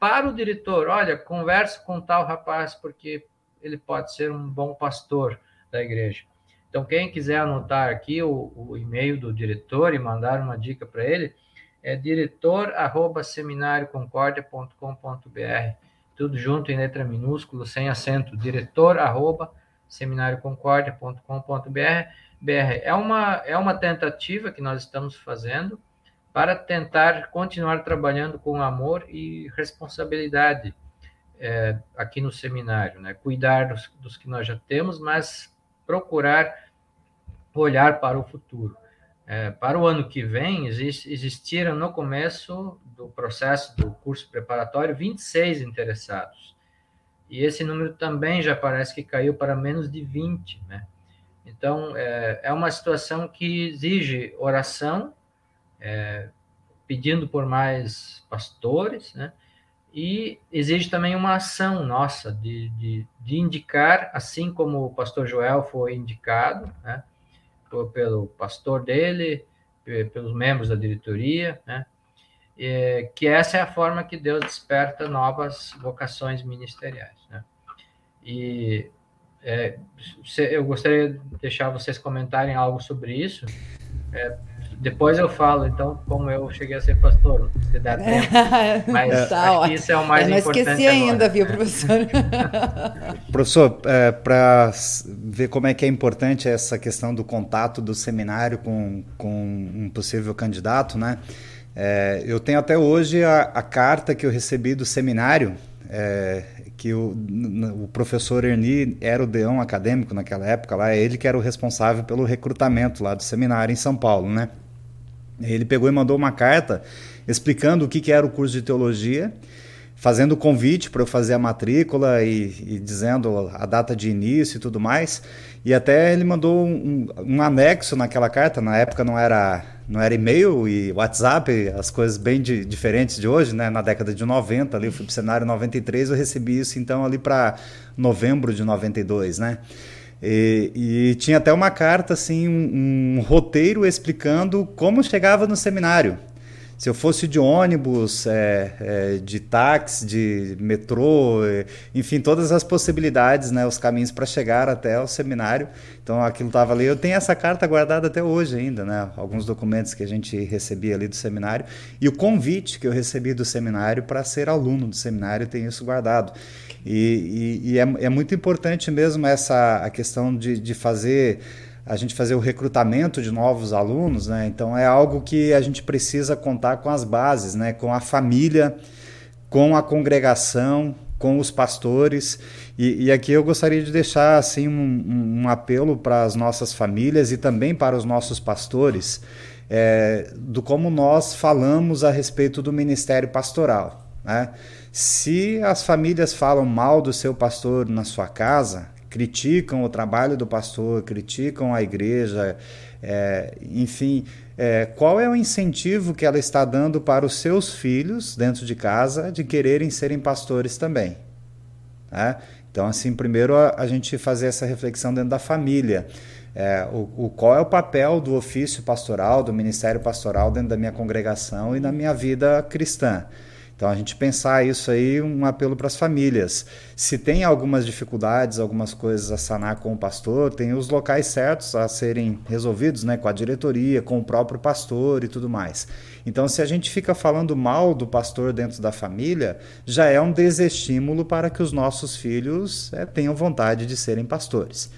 para o diretor, olha, converse com tal rapaz porque ele pode ser um bom pastor da igreja. Então, quem quiser anotar aqui o, o e-mail do diretor e mandar uma dica para ele, é diretor@seminarioconcordia.com.br, tudo junto em letra minúscula, sem acento, diretor@seminarioconcordia.com.br. BR é uma é uma tentativa que nós estamos fazendo para tentar continuar trabalhando com amor e responsabilidade é, aqui no seminário, né? Cuidar dos, dos que nós já temos, mas procurar olhar para o futuro. É, para o ano que vem, exist, existiram no começo do processo do curso preparatório 26 interessados. E esse número também já parece que caiu para menos de 20, né? Então, é, é uma situação que exige oração, é, pedindo por mais pastores, né? E exige também uma ação nossa de, de, de indicar, assim como o pastor Joel foi indicado, né? pelo pastor dele, pelos membros da diretoria, né? E, que essa é a forma que Deus desperta novas vocações ministeriais, né? E é, eu gostaria de deixar vocês comentarem algo sobre isso. É, depois eu falo, então, como eu cheguei a ser pastor, se dá tempo. Mas tá, isso é o mais eu importante. Não esqueci agora. ainda, viu, professor? professor, é, para ver como é que é importante essa questão do contato do seminário com, com um possível candidato, né? É, eu tenho até hoje a, a, carta que eu recebi do seminário, é, que o, o, professor Erni era o deão acadêmico naquela época lá, é ele que era o responsável pelo recrutamento lá do seminário em São Paulo, né? Ele pegou e mandou uma carta explicando o que, que era o curso de teologia, fazendo o convite para eu fazer a matrícula e, e, dizendo a data de início e tudo mais. E até ele mandou um, um anexo naquela carta, na época não era não era e-mail e WhatsApp, as coisas bem de, diferentes de hoje, né? Na década de 90, ali eu fui para o cenário 93, eu recebi isso então ali para novembro de 92, né? E, e, tinha até uma carta, assim, um, um, roteiro explicando como chegava no seminário. Se eu fosse de ônibus, é, é, de táxi, de metrô, é, enfim, todas as possibilidades, né, os caminhos para chegar até o seminário. Então aquilo estava ali. Eu tenho essa carta guardada até hoje ainda, né? Alguns documentos que a gente recebia ali do seminário e o convite que eu recebi do seminário para ser aluno do seminário, tenho isso guardado. E, e, e é, é, muito importante mesmo essa a questão de, de fazer a gente fazer o recrutamento de novos alunos, né? Então é algo que a gente precisa contar com as bases, né? Com a família, com a congregação, com os pastores. E, e aqui eu gostaria de deixar assim um, um apelo para as nossas famílias e também para os nossos pastores, é, do como nós falamos a respeito do ministério pastoral, né? Se as famílias falam mal do seu pastor na sua casa, criticam o trabalho do pastor, criticam a igreja, é, enfim, é, qual é o incentivo que ela está dando para os seus filhos dentro de casa de quererem serem pastores também? Né? Então, assim, primeiro a, a, gente fazer essa reflexão dentro da família. É, o, o, qual é o papel do ofício pastoral, do ministério pastoral dentro da minha congregação e na minha vida cristã? Então a gente pensar isso aí, um apelo para as famílias. Se tem algumas dificuldades, algumas coisas a sanar com o pastor, tem os locais certos a serem resolvidos, né, com a diretoria, com o próprio pastor e tudo mais. Então se a gente fica falando mal do pastor dentro da família, já é um desestímulo para que os nossos filhos é, tenham vontade de serem pastores.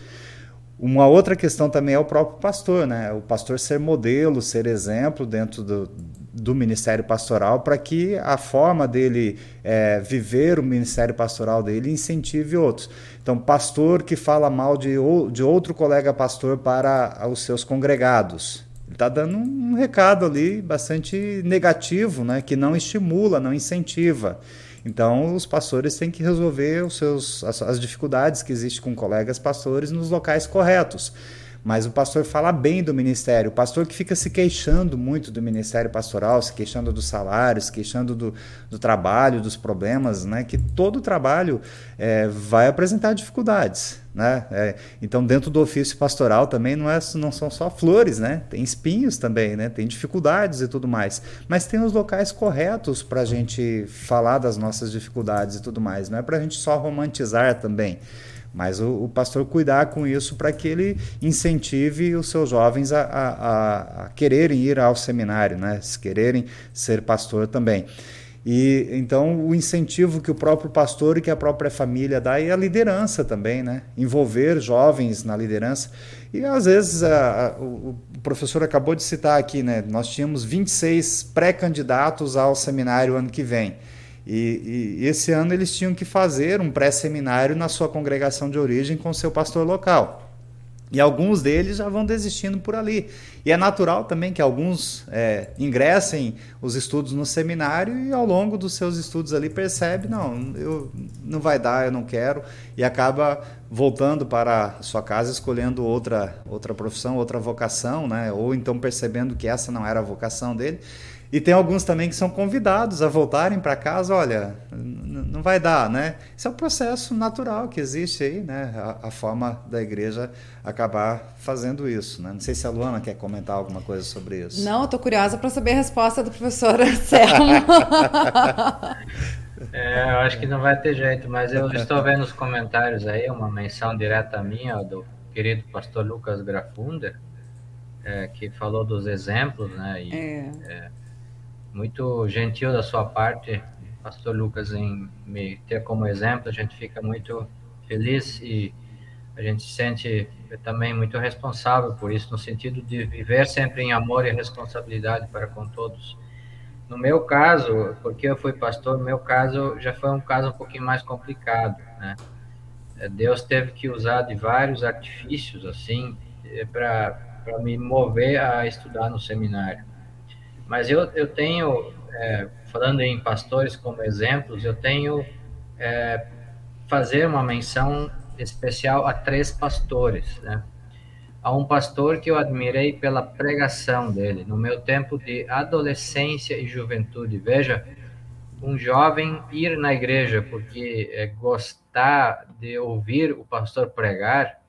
Uma outra questão também é o próprio pastor, né? O pastor ser modelo, ser exemplo dentro do, do ministério pastoral para que a forma dele é, viver o ministério pastoral dele incentive outros. Então, pastor que fala mal de, de outro colega pastor para os seus congregados. Ele está dando um recado ali bastante negativo, né, que não estimula, não incentiva. Então, os pastores têm que resolver os seus, as, as dificuldades que existem com colegas pastores nos locais corretos mas o pastor fala bem do ministério. O pastor que fica se queixando muito do ministério pastoral, se queixando dos salários, se queixando do, do trabalho, dos problemas, né? que todo trabalho é, vai apresentar dificuldades. Né? É, então, dentro do ofício pastoral também não, é, não são só flores, né? tem espinhos também, né? tem dificuldades e tudo mais. Mas tem os locais corretos para a gente falar das nossas dificuldades e tudo mais. Não é para a gente só romantizar também Mas o, o pastor cuidar com isso para que ele incentive os seus jovens a, a, a, quererem ir ao seminário, né? Se quererem ser pastor também. E então o incentivo que o próprio pastor e que a própria família dá e a liderança também, né? Envolver jovens na liderança. E às vezes a, a, o, professor acabou de citar aqui, né? Nós tínhamos 26 pré-candidatos ao seminário ano que vem. E, e, esse ano eles tinham que fazer um pré-seminário na sua congregação de origem com seu pastor local. E alguns deles já vão desistindo por ali. E é natural também que alguns é, ingressem os estudos no seminário e ao longo dos seus estudos ali percebe, não, eu não vai dar, eu não quero, e acaba voltando para sua casa escolhendo outra outra profissão, outra vocação, né? Ou então percebendo que essa não era a vocação dele. E tem alguns também que são convidados a voltarem para casa, olha, não vai dar, né? Isso é um processo natural que existe aí, né? A, a, forma da igreja acabar fazendo isso, né? Não sei se a Luana quer comentar alguma coisa sobre isso. Não, eu tô curiosa para saber a resposta do professor Anselmo. é, eu acho que não vai ter jeito, mas eu estou vendo os comentários aí, uma menção direta minha do querido pastor Lucas Grafunder, é, que falou dos exemplos, né? E, é. É, muito gentil da sua parte, Pastor Lucas, em me ter como exemplo. A gente fica muito feliz e a gente se sente também muito responsável por isso, no sentido de viver sempre em amor e responsabilidade para com todos. No meu caso, porque eu fui pastor, meu caso já foi um caso um pouquinho mais complicado, né? Deus teve que usar de vários artifícios assim para me mover a estudar no seminário. Mas eu, eu tenho, é, falando em pastores como exemplos, eu tenho é, fazer uma menção especial a três pastores, né? A um pastor que eu admirei pela pregação dele no meu tempo de adolescência e juventude. Veja, um jovem ir na igreja porque é, gostar de ouvir o pastor pregar,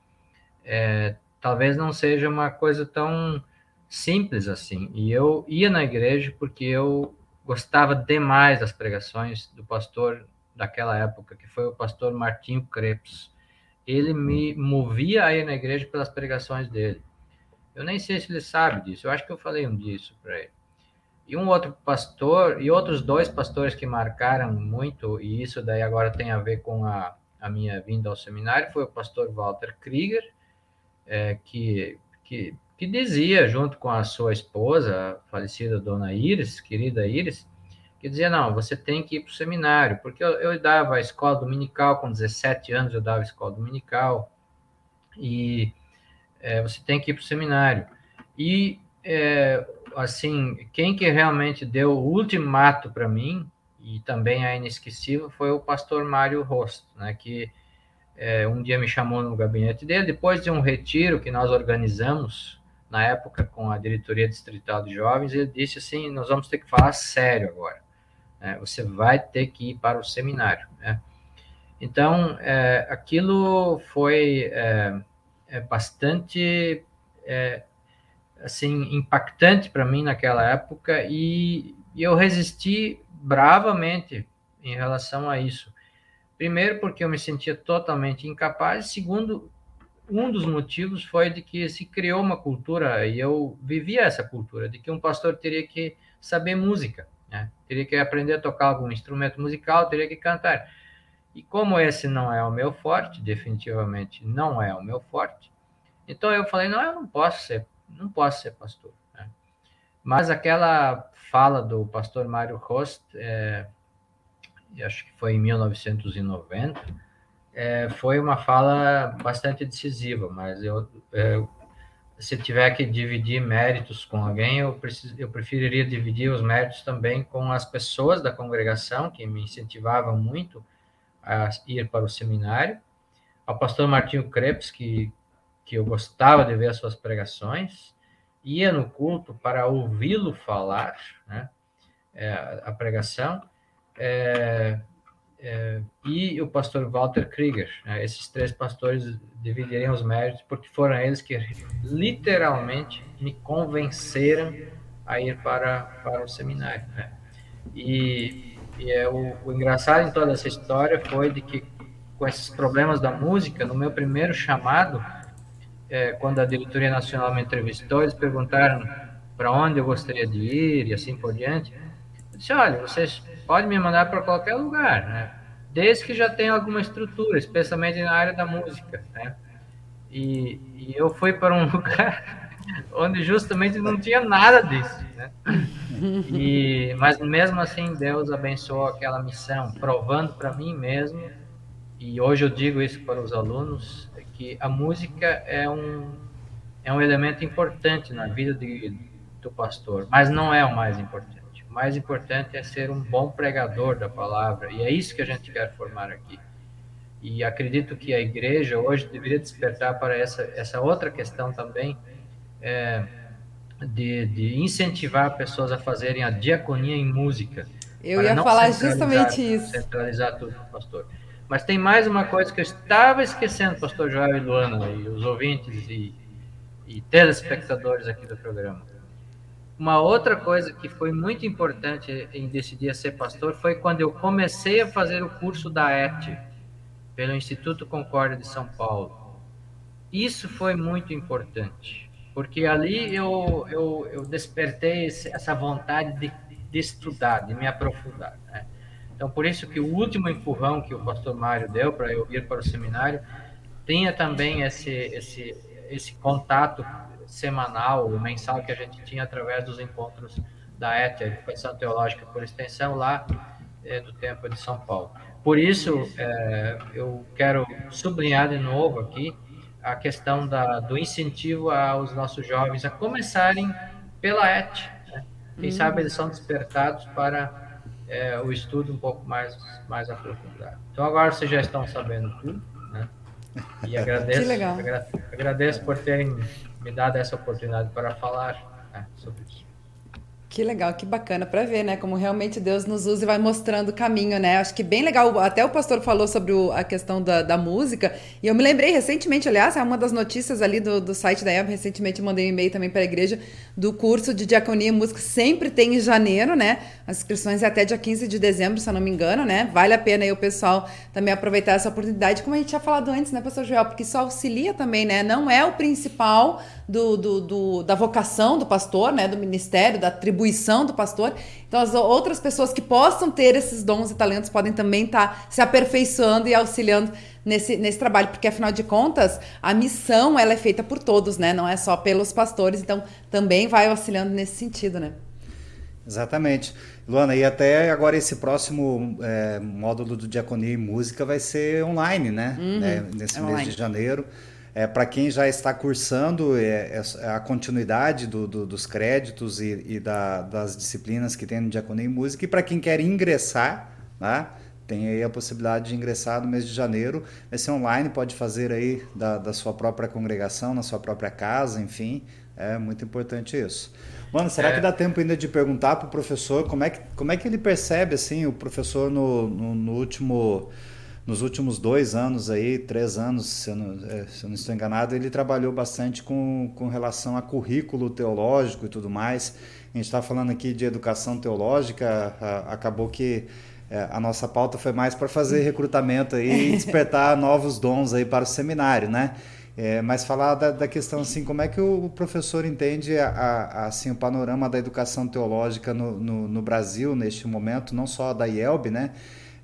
é, talvez não seja uma coisa tão simples assim. E eu ia na igreja porque eu gostava demais das pregações do pastor daquela época, que foi o pastor Martinho Crepes. Ele me movia a ir na igreja pelas pregações dele. Eu nem sei se ele sabe disso, eu acho que eu falei um disso para ele. E um outro pastor, e outros dois pastores que marcaram muito, e isso daí agora tem a ver com a, a minha vinda ao seminário, foi o pastor Walter Krieger, é, que, que que dizia, junto com a sua esposa, a falecida dona Iris, querida Iris, que dizia, não, você tem que ir para o seminário, porque eu, eu dava a escola dominical, com 17 anos eu dava escola dominical, e é, você tem que ir para o seminário. E, é, assim, quem que realmente deu o ultimato para mim, e também é inesquecível, foi o pastor Mário Rosto, né, que é, um dia me chamou no gabinete dele, depois de um retiro que nós organizamos na época com a diretoria distrital de jovens, ele disse assim: nós vamos ter que falar sério agora. Né? Você vai ter que ir para o seminário. Né? Então, é, aquilo foi é, é bastante é, assim impactante para mim naquela época e, e eu resisti bravamente em relação a isso. Primeiro, porque eu me sentia totalmente incapaz. Segundo, um dos motivos foi de que se criou uma cultura, e eu vivia essa cultura, de que um pastor teria que saber música, né? teria que aprender a tocar algum instrumento musical, teria que cantar. E como esse não é o meu forte, definitivamente não é o meu forte, então eu falei, não, eu não posso ser, não posso ser pastor. Né? Mas aquela fala do pastor Mário Rost, é, acho que foi em 1990, é, foi uma fala bastante decisiva, mas eu, é, se tiver que dividir méritos com alguém, eu, preciso, eu preferiria dividir os méritos também com as pessoas da congregação, que me incentivavam muito a ir para o seminário, ao pastor Martinho Crepes, que, que eu gostava de ver as suas pregações, ia no culto para ouvi-lo falar, né, é, a pregação, é, é, e o pastor Walter Krieger. Né? Esses três pastores dividiriam os méritos, porque foram eles que literalmente me convenceram a ir para, para o seminário. Né? E, e é, o, o, engraçado em toda essa história foi de que com esses problemas da música, no meu primeiro chamado, é, quando a diretoria nacional me entrevistou, eles perguntaram para onde eu gostaria de ir e assim por diante. Eu disse: olha, vocês podem me mandar para qualquer lugar, né? desde que já tenha alguma estrutura, especialmente na área da música. Né? E, e eu fui para um lugar onde justamente não tinha nada disso. Né? E, mas mesmo assim, Deus abençoou aquela missão, provando para mim mesmo, e hoje eu digo isso para os alunos, que a música é um, é um elemento importante na vida de, do pastor, mas não é o mais importante. Mais importante é ser um bom pregador da palavra, e é isso que a gente quer formar aqui. E acredito que a igreja hoje deveria despertar para essa, essa outra questão também, é, de, de, incentivar pessoas a fazerem a diaconia em música. Eu ia falar justamente isso. Centralizar tudo, pastor. Mas tem mais uma coisa que eu estava esquecendo, pastor Joel e Luana, e os ouvintes e, e telespectadores aqui do programa. Uma outra coisa que foi muito importante em decidir ser pastor foi quando eu comecei a fazer o curso da ET, pelo Instituto Concórdia de São Paulo. Isso foi muito importante porque ali eu, eu, eu despertei essa vontade de, de estudar, de me aprofundar. Né? Então, por isso que o último empurrão que o pastor Mário deu para eu ir para o seminário tinha também esse, esse, esse contato semanal, mensal que a gente tinha através dos encontros da ETA, Educação Teológica por Extensão, lá é, do tempo de São Paulo. Por isso, é, eu quero sublinhar de novo aqui a questão da, do incentivo aos nossos jovens a começarem pela ET. Né? Quem hum. sabe eles são despertados para é, o estudo um pouco mais, mais aprofundado. Então agora vocês já estão sabendo tudo, né? E agradeço, agra, agradeço por terem me dado essa oportunidade para falar né, sobre isso. Que legal, que bacana para ver, né? Como realmente Deus nos usa e vai mostrando o caminho, né? Acho que bem legal. Até o pastor falou sobre o, a questão da, da, música. E eu me lembrei recentemente, aliás, é uma das notícias ali do, do site da EB. Recentemente mandei um e-mail também para a igreja do curso de diaconia e música. Sempre tem em janeiro, né? As inscrições é até dia 15 de dezembro, se eu não me engano, né? Vale a pena aí o pessoal também aproveitar essa oportunidade, como a gente tinha falado antes, né, pastor Joel? Porque isso auxilia também, né? Não é o principal do, do, do, da vocação do pastor, né, do ministério, da atribuição do pastor. Então, as outras pessoas que possam ter esses dons e talentos podem também estar tá se aperfeiçoando e auxiliando nesse, nesse trabalho, porque afinal de contas, a missão ela é feita por todos, né? Não é só pelos pastores, então também vai auxiliando nesse sentido, né? Exatamente. Luana, e até agora esse próximo é, módulo do Diaconia e Música vai ser online, né? Uhum. É, nesse é mês online. de janeiro. É, Para quem já está cursando, é, é a continuidade do, do, dos créditos e, e da, das disciplinas que tem no Diaconia e Música. E para quem quer ingressar, né, tem aí a possibilidade de ingressar no mês de janeiro. Vai ser online, pode fazer aí da, da sua própria congregação, na sua própria casa, enfim. É muito importante isso. Mano, será é. que dá tempo ainda de perguntar para o professor como é, que, como é que ele percebe, assim, o professor no, no, no último nos últimos dois anos aí, três anos, se eu não, é, se eu não estou enganado, ele trabalhou bastante com, com relação a currículo teológico e tudo mais. A gente está falando aqui de educação teológica, a, acabou que é, a nossa pauta foi mais para fazer recrutamento aí e despertar novos dons aí para o seminário, né? É, mas falar da, da, questão assim, como é que o professor entende a, a, assim, o panorama da educação teológica no, no, no Brasil neste momento, não só da IELB, né?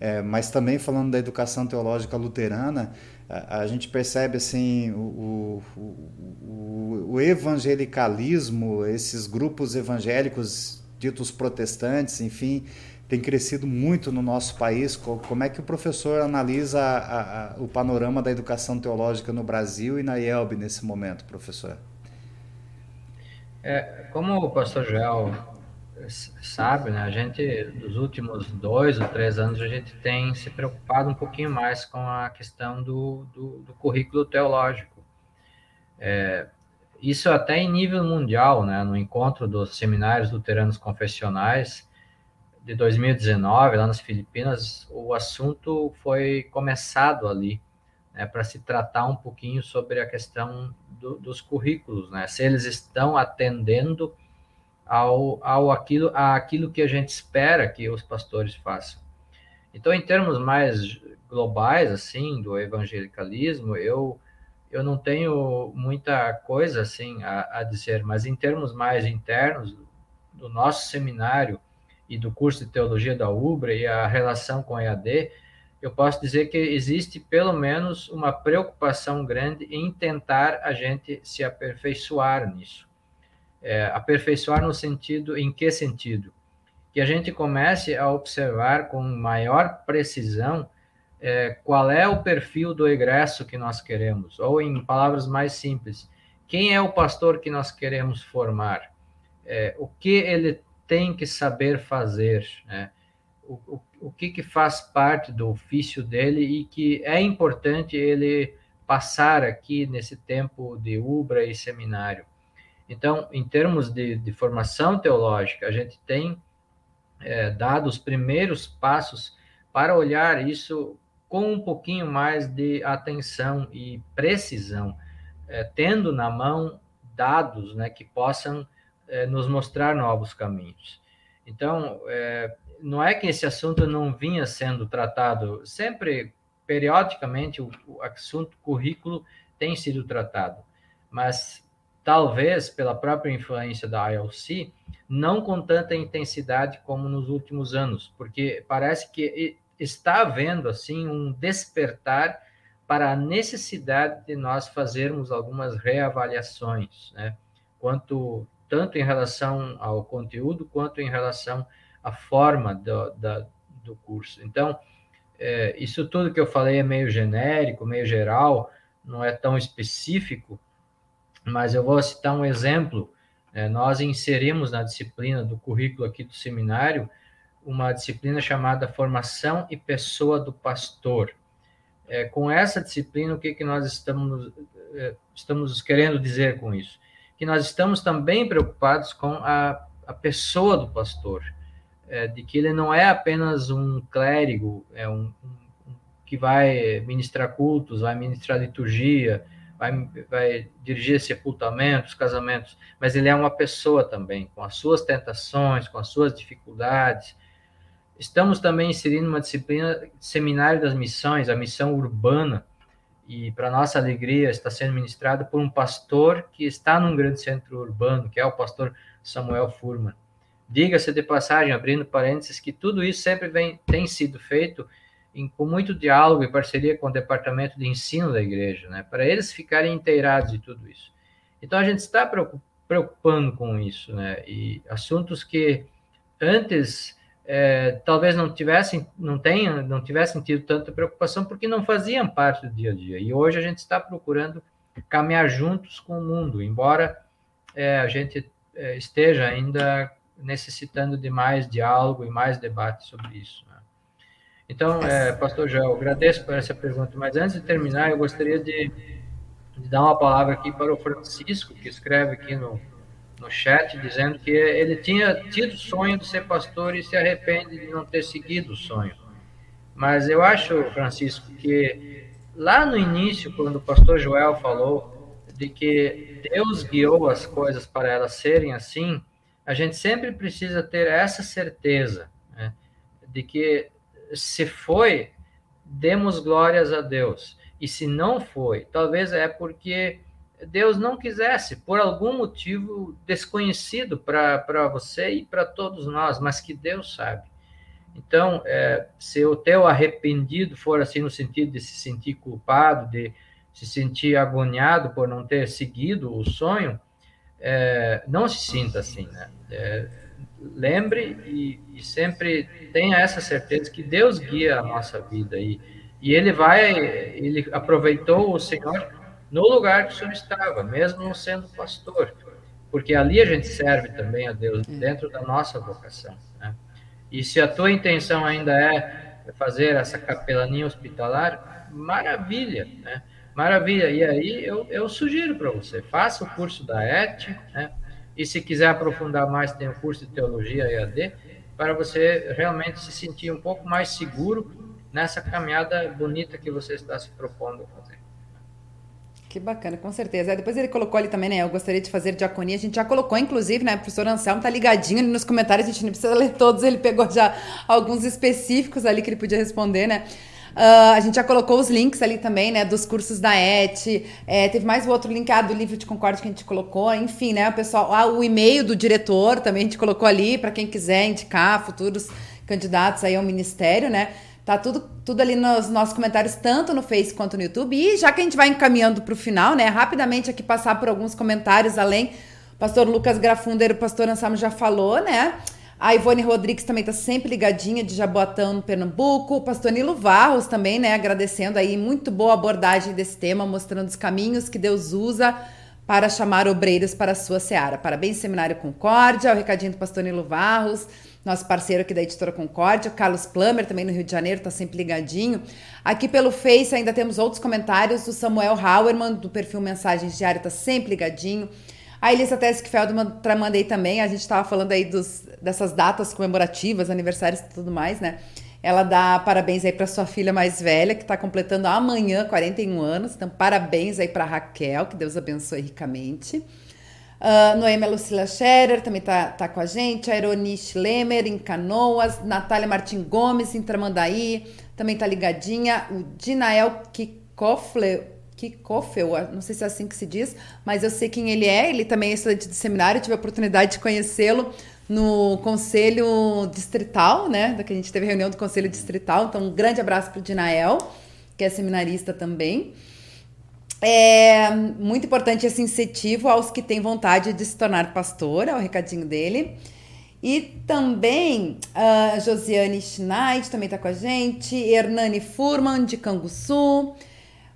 É, mas também falando da educação teológica luterana, a, a gente percebe assim o, o, o, o, evangelicalismo, esses grupos evangélicos ditos protestantes, enfim, tem crescido muito no nosso país. Como é que o professor analisa a, a, o panorama da educação teológica no Brasil e na IELB nesse momento, professor? É, como o pastor Joel sabe, né? A gente, nos últimos dois ou três anos, a gente tem se preocupado um pouquinho mais com a questão do, do, do currículo teológico. É, isso até em nível mundial, né? No encontro dos seminários luteranos confessionais de 2019, lá nas Filipinas, o assunto foi começado ali, né? Para se tratar um pouquinho sobre a questão do, dos currículos, né? Se eles estão atendendo ao, ao aquilo, aquilo que a gente espera que os pastores façam. Então, em termos mais globais, assim, do evangelicalismo, eu, eu não tenho muita coisa, assim, a, a dizer, mas em termos mais internos do nosso seminário e do curso de teologia da UBRA e a relação com a EAD, eu posso dizer que existe pelo menos uma preocupação grande em tentar a gente se aperfeiçoar nisso. É, aperfeiçoar no sentido, em que sentido? Que a gente comece a observar com maior precisão é, qual é o perfil do egresso que nós queremos, ou em palavras mais simples, quem é o pastor que nós queremos formar, é, o que ele tem que saber fazer, né? o, o, o que, que faz parte do ofício dele e que é importante ele passar aqui nesse tempo de ubra e seminário. Então, em termos de, de formação teológica, a gente tem é, dado os primeiros passos para olhar isso com um pouquinho mais de atenção e precisão, é, tendo na mão dados né, que possam é, nos mostrar novos caminhos. Então, é, não é que esse assunto não vinha sendo tratado, sempre, periodicamente, o, o assunto currículo tem sido tratado, mas talvez pela própria influência da ILC, não com tanta intensidade como nos últimos anos, porque parece que está havendo assim um despertar para a necessidade de nós fazermos algumas reavaliações, né? Quanto tanto em relação ao conteúdo quanto em relação a forma do, da, do curso. Então, é, isso tudo que eu falei é meio genérico, meio geral, não é tão específico, mas eu vou citar um exemplo. É, nós inserimos na disciplina do currículo aqui do seminário uma disciplina chamada Formação e Pessoa do Pastor. É, com essa disciplina, o que, que nós estamos, é, estamos querendo dizer com isso? Que nós estamos também preocupados com a, a pessoa do pastor é, de que ele não é apenas um clérigo, é um, um, que vai ministrar cultos, vai ministrar liturgia, vai, vai dirigir sepultamentos, casamentos, mas ele é uma pessoa também, com as suas tentações, com as suas dificuldades. Estamos também inserindo uma disciplina seminário das missões, a missão urbana, e para nossa alegria está sendo ministrado por um pastor que está num grande centro urbano, que é o pastor Samuel Furman. Diga-se de passagem, abrindo parênteses, que tudo isso sempre vem, tem sido feito em, com muito diálogo e parceria com o departamento de ensino da igreja, né, para eles ficarem inteirados de tudo isso. Então a gente está preocupando com isso, né, e assuntos que antes é, talvez não tivessem, não tenham, não tivessem tido tanta preocupação porque não faziam parte do dia a dia. E hoje a gente está procurando caminhar juntos com o mundo, embora é, a gente é, esteja ainda necessitando de mais diálogo e mais debate sobre isso. Né? Então, é, Pastor Joel, agradeço por essa pergunta, mas antes de terminar, eu gostaria de, de, dar uma palavra aqui para o Francisco, que escreve aqui no, no chat, dizendo que ele tinha tido sonho de ser pastor e se arrepende de não ter seguido o sonho. Mas eu acho, Francisco, que lá no início, quando o pastor Joel falou de que Deus guiou as coisas para elas serem assim, a gente sempre precisa ter essa certeza né, de que se foi, demos glórias a Deus. E se não foi, talvez é porque Deus não quisesse, por algum motivo desconhecido para você e para todos nós, mas que Deus sabe. Então, é, se o teu arrependido for assim no sentido de se sentir culpado, de se sentir agoniado por não ter seguido o sonho, é, não se sinta assim, né? É, lembre e, e, sempre tenha essa certeza que Deus guia a nossa vida e, e Ele vai, Ele aproveitou o Senhor no lugar que o Senhor estava, mesmo não sendo pastor, porque ali a gente serve também a Deus dentro da nossa vocação. Né? E se a tua intenção ainda é fazer essa capelania hospitalar, maravilha, né? Maravilha. E aí eu, eu sugiro para você, faça o curso da ET, né? E se quiser aprofundar mais, tem o curso de teologia EAD, para você realmente se sentir um pouco mais seguro nessa caminhada bonita que você está se propondo a fazer. Que bacana, com certeza. Depois ele colocou ali também, né? Eu gostaria de fazer diaconia. A gente já colocou, inclusive, né? O professor Anselmo tá ligadinho ali nos comentários, a gente não precisa ler todos, ele pegou já alguns específicos ali que ele podia responder, né? Uh, a gente já colocou os links ali também, né? Dos cursos da ET. É, teve mais o outro link ah, do livro de concórdia que a gente colocou. Enfim, né? O pessoal, ah, o e-mail do diretor também a gente colocou ali para quem quiser indicar futuros candidatos aí ao ministério, né? Tá tudo, tudo ali nos nossos comentários, tanto no Face quanto no YouTube. E já que a gente vai encaminhando para o final, né? Rapidamente aqui passar por alguns comentários além. Pastor Lucas Grafunder, o pastor Anselmo já falou, né? A Ivone Rodrigues também está sempre ligadinha de Jaboatão, no Pernambuco. O pastor Nilo Varros também, né? Agradecendo aí, muito boa abordagem desse tema, mostrando os caminhos que Deus usa para chamar obreiros para a sua seara. Parabéns, Seminário Concórdia. O recadinho do pastor Nilo Varros nosso parceiro aqui da Editora Concórdia, Carlos Plummer, também no Rio de Janeiro, está sempre ligadinho. Aqui pelo Face ainda temos outros comentários do Samuel Hauerman, do perfil Mensagens Diário, está sempre ligadinho. A Elisa Teskfeld mandei também, a gente estava falando aí dos, dessas datas comemorativas, aniversários e tudo mais, né? Ela dá parabéns aí para sua filha mais velha, que está completando amanhã 41 anos. Então, parabéns aí para Raquel, que Deus abençoe ricamente. Uh, Noêmia Lucila Scherer também tá, tá com a gente. A Eronice Lemer, em Canoas. Natália Martim Gomes, em Tramandaí. Também tá ligadinha. O Dinael Kikofle, Kikofel, não sei se é assim que se diz, mas eu sei quem ele é. Ele também é estudante de seminário. tive a oportunidade de conhecê-lo no Conselho Distrital, né? Da que a gente teve reunião do Conselho Distrital. Então, um grande abraço para o Dinael, que é seminarista também. É muito importante esse incentivo aos que têm vontade de se tornar pastor, é o recadinho dele. E também a uh, Josiane Schneid também está com a gente, Hernani Furman, de Canguçu.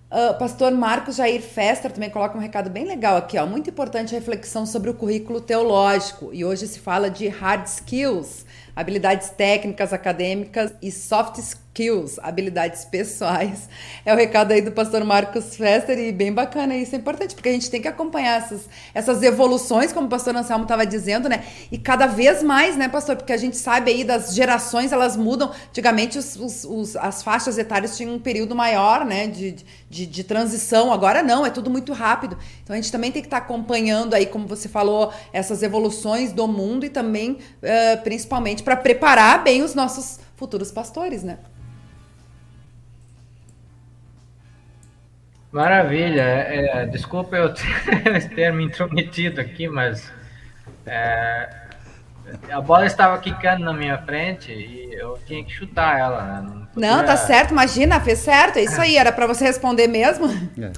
Uh, pastor Marcos Jair Fester também coloca um recado bem legal aqui, ó. Muito importante a reflexão sobre o currículo teológico. E hoje se fala de hard skills, habilidades técnicas, acadêmicas e soft skills skills, habilidades pessoais. É o recado aí do pastor Marcos Fester e bem bacana isso, é importante, porque a gente tem que acompanhar essas, essas evoluções, como o pastor Anselmo estava dizendo, né? E cada vez mais, né, pastor? Porque a gente sabe aí das gerações, elas mudam. Antigamente os, os, os as faixas etárias tinham um período maior, né, de, de, de, transição. Agora não, é tudo muito rápido. Então a gente também tem que estar tá acompanhando aí, como você falou, essas evoluções do mundo e também, uh, principalmente, para preparar bem os nossos futuros pastores, né? Maravilha. É, é desculpa eu ter me intrometido aqui, mas é, a bola estava quicando na minha frente e eu tinha que chutar ela. Né? Não, podia... Não, tá certo, imagina, fez certo. É isso aí, era para você responder mesmo. É.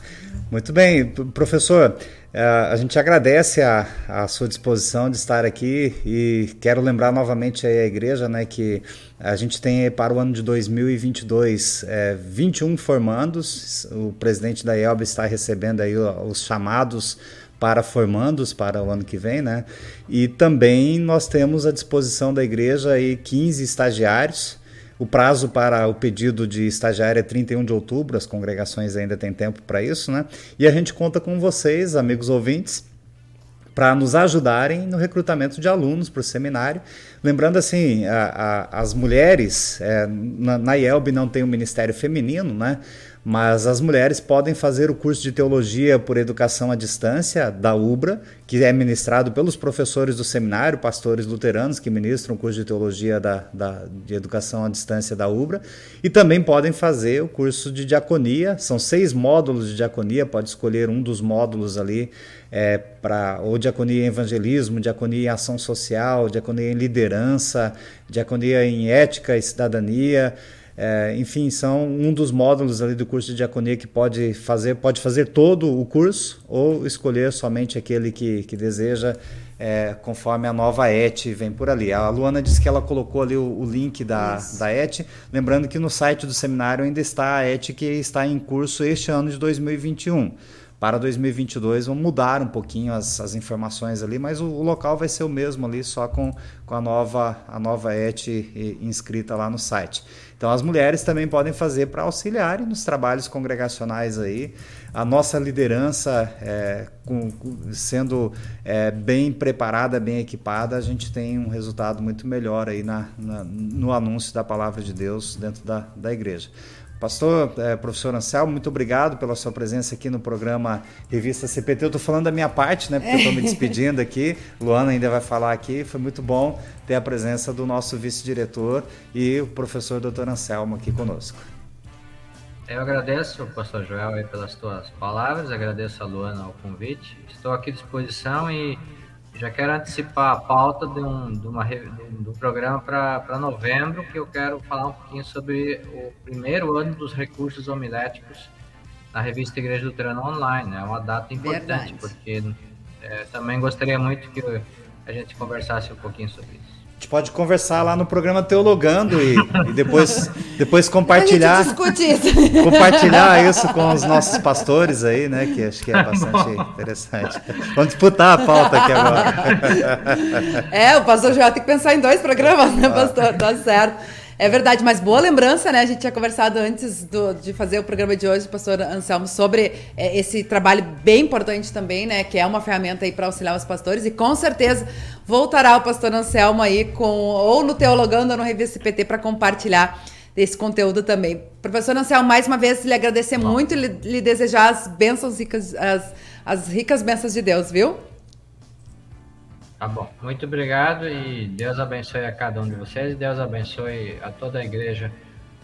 Muito bem, professor. É, a gente agradece a, a, sua disposição de estar aqui e quero lembrar novamente a igreja né, que a gente tem para o ano de 2022 é, 21 formandos. O presidente da IELB está recebendo aí os chamados para formandos para o ano que vem, né? E também nós temos à disposição da igreja aí 15 estagiários o prazo para o pedido de estagiário é 31 de outubro, as congregações ainda têm tempo para isso, né? E a gente conta com vocês, amigos ouvintes, para nos ajudarem no recrutamento de alunos para o seminário. Lembrando assim, a, a, as mulheres, é, na, na IELB não tem um Ministério Feminino, né? Mas as mulheres podem fazer o curso de teologia por educação à distância da UBRA, que é ministrado pelos professores do seminário, pastores luteranos que ministram o curso de teologia da, da, de educação à distância da UBRA, e também podem fazer o curso de diaconia, são seis módulos de diaconia, pode escolher um dos módulos ali é, para ou diaconia em evangelismo, diaconia em ação social, diaconia em liderança, diaconia em ética e cidadania. É, enfim, são um dos módulos ali do curso de diaconia que pode fazer, pode fazer todo o curso ou escolher somente aquele que, que deseja, é, conforme a nova ET vem por ali. A Luana disse que ela colocou ali o, o link da, da ET, lembrando que no site do seminário ainda está a ET que está em curso este ano de 2021 para 2022 vão mudar um pouquinho as, as informações ali, mas o, o, local vai ser o mesmo ali, só com, com a nova a nova ET inscrita lá no site. Então as mulheres também podem fazer para auxiliarem nos trabalhos congregacionais aí. A nossa liderança é, com, sendo é, bem preparada, bem equipada, a gente tem um resultado muito melhor aí na, na, no anúncio da palavra de Deus dentro da, da igreja. Pastor, é, professor Anselmo, muito obrigado pela sua presença aqui no programa Revista CPT. Eu estou falando da minha parte, né? Porque eu estou me despedindo aqui. Luana ainda vai falar aqui. Foi muito bom ter a presença do nosso vice-diretor e o professor doutor Anselmo aqui conosco. Eu agradeço, pastor Joel, aí, pelas tuas palavras, agradeço a Luana ao convite. Estou aqui à disposição e já quero antecipar a pauta de um, de uma, do programa para novembro, que eu quero falar um pouquinho sobre o primeiro ano dos recursos homiléticos na revista Igreja Luterana Online. É uma data importante, Verdade. porque é, também gostaria muito que a gente conversasse um pouquinho sobre isso gente pode conversar lá no programa Teologando e, e depois, depois compartilhar. isso. Compartilhar isso com os nossos pastores aí, né? Que acho que é bastante interessante. Vamos disputar a pauta aqui agora. É, o pastor já tem que pensar em dois programas, né, pastor? Tá certo. É verdade, mas boa lembrança, né? A gente tinha conversado antes do, de fazer o programa de hoje, pastor Anselmo, sobre é, esse trabalho bem importante também, né? Que é uma ferramenta aí para auxiliar os pastores. E com certeza voltará o pastor Anselmo aí com ou no Teologando ou no Revista PT para compartilhar desse conteúdo também. Professor Anselmo, mais uma vez lhe agradecer Bom. muito e lhe, lhe, desejar as bênçãos ricas, as, as ricas bênçãos de Deus, viu? Tá bom. Muito obrigado e Deus abençoe a cada um de vocês. Deus abençoe a toda a igreja,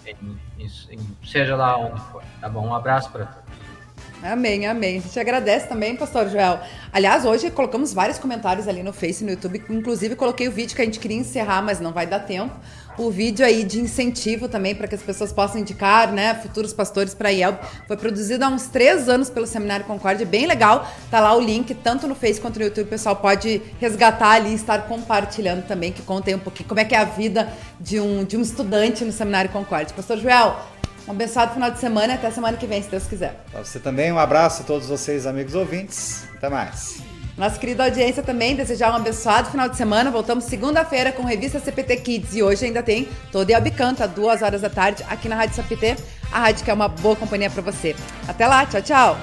em, em, em, seja lá onde for. Tá bom? Um abraço para todos. Amém, amém. A gente agradece também, pastor Joel. Aliás, hoje colocamos vários comentários ali no Face e no YouTube. Inclusive, coloquei o vídeo que a gente queria encerrar, mas não vai dar tempo o vídeo aí de incentivo também para que as pessoas possam indicar, né, futuros pastores para IELB. Foi produzido há uns três anos pelo Seminário Concórdia, bem legal. Tá lá o link, tanto no Face quanto no YouTube, o pessoal pode resgatar ali e estar compartilhando também, que contem um pouquinho como é que é a vida de um, de um estudante no Seminário Concórdia. Pastor Joel, um abençoado final de semana e até semana que vem, se Deus quiser. Para você também, um abraço a todos vocês, amigos ouvintes. Até mais. Nossa querida audiência também, desejar um abençoado final de semana. Voltamos segunda-feira com revista CPT Kids e hoje ainda tem todo e Canta, duas horas da tarde, aqui na Rádio CPT, a rádio que é uma boa companhia para você. Até lá, tchau, tchau!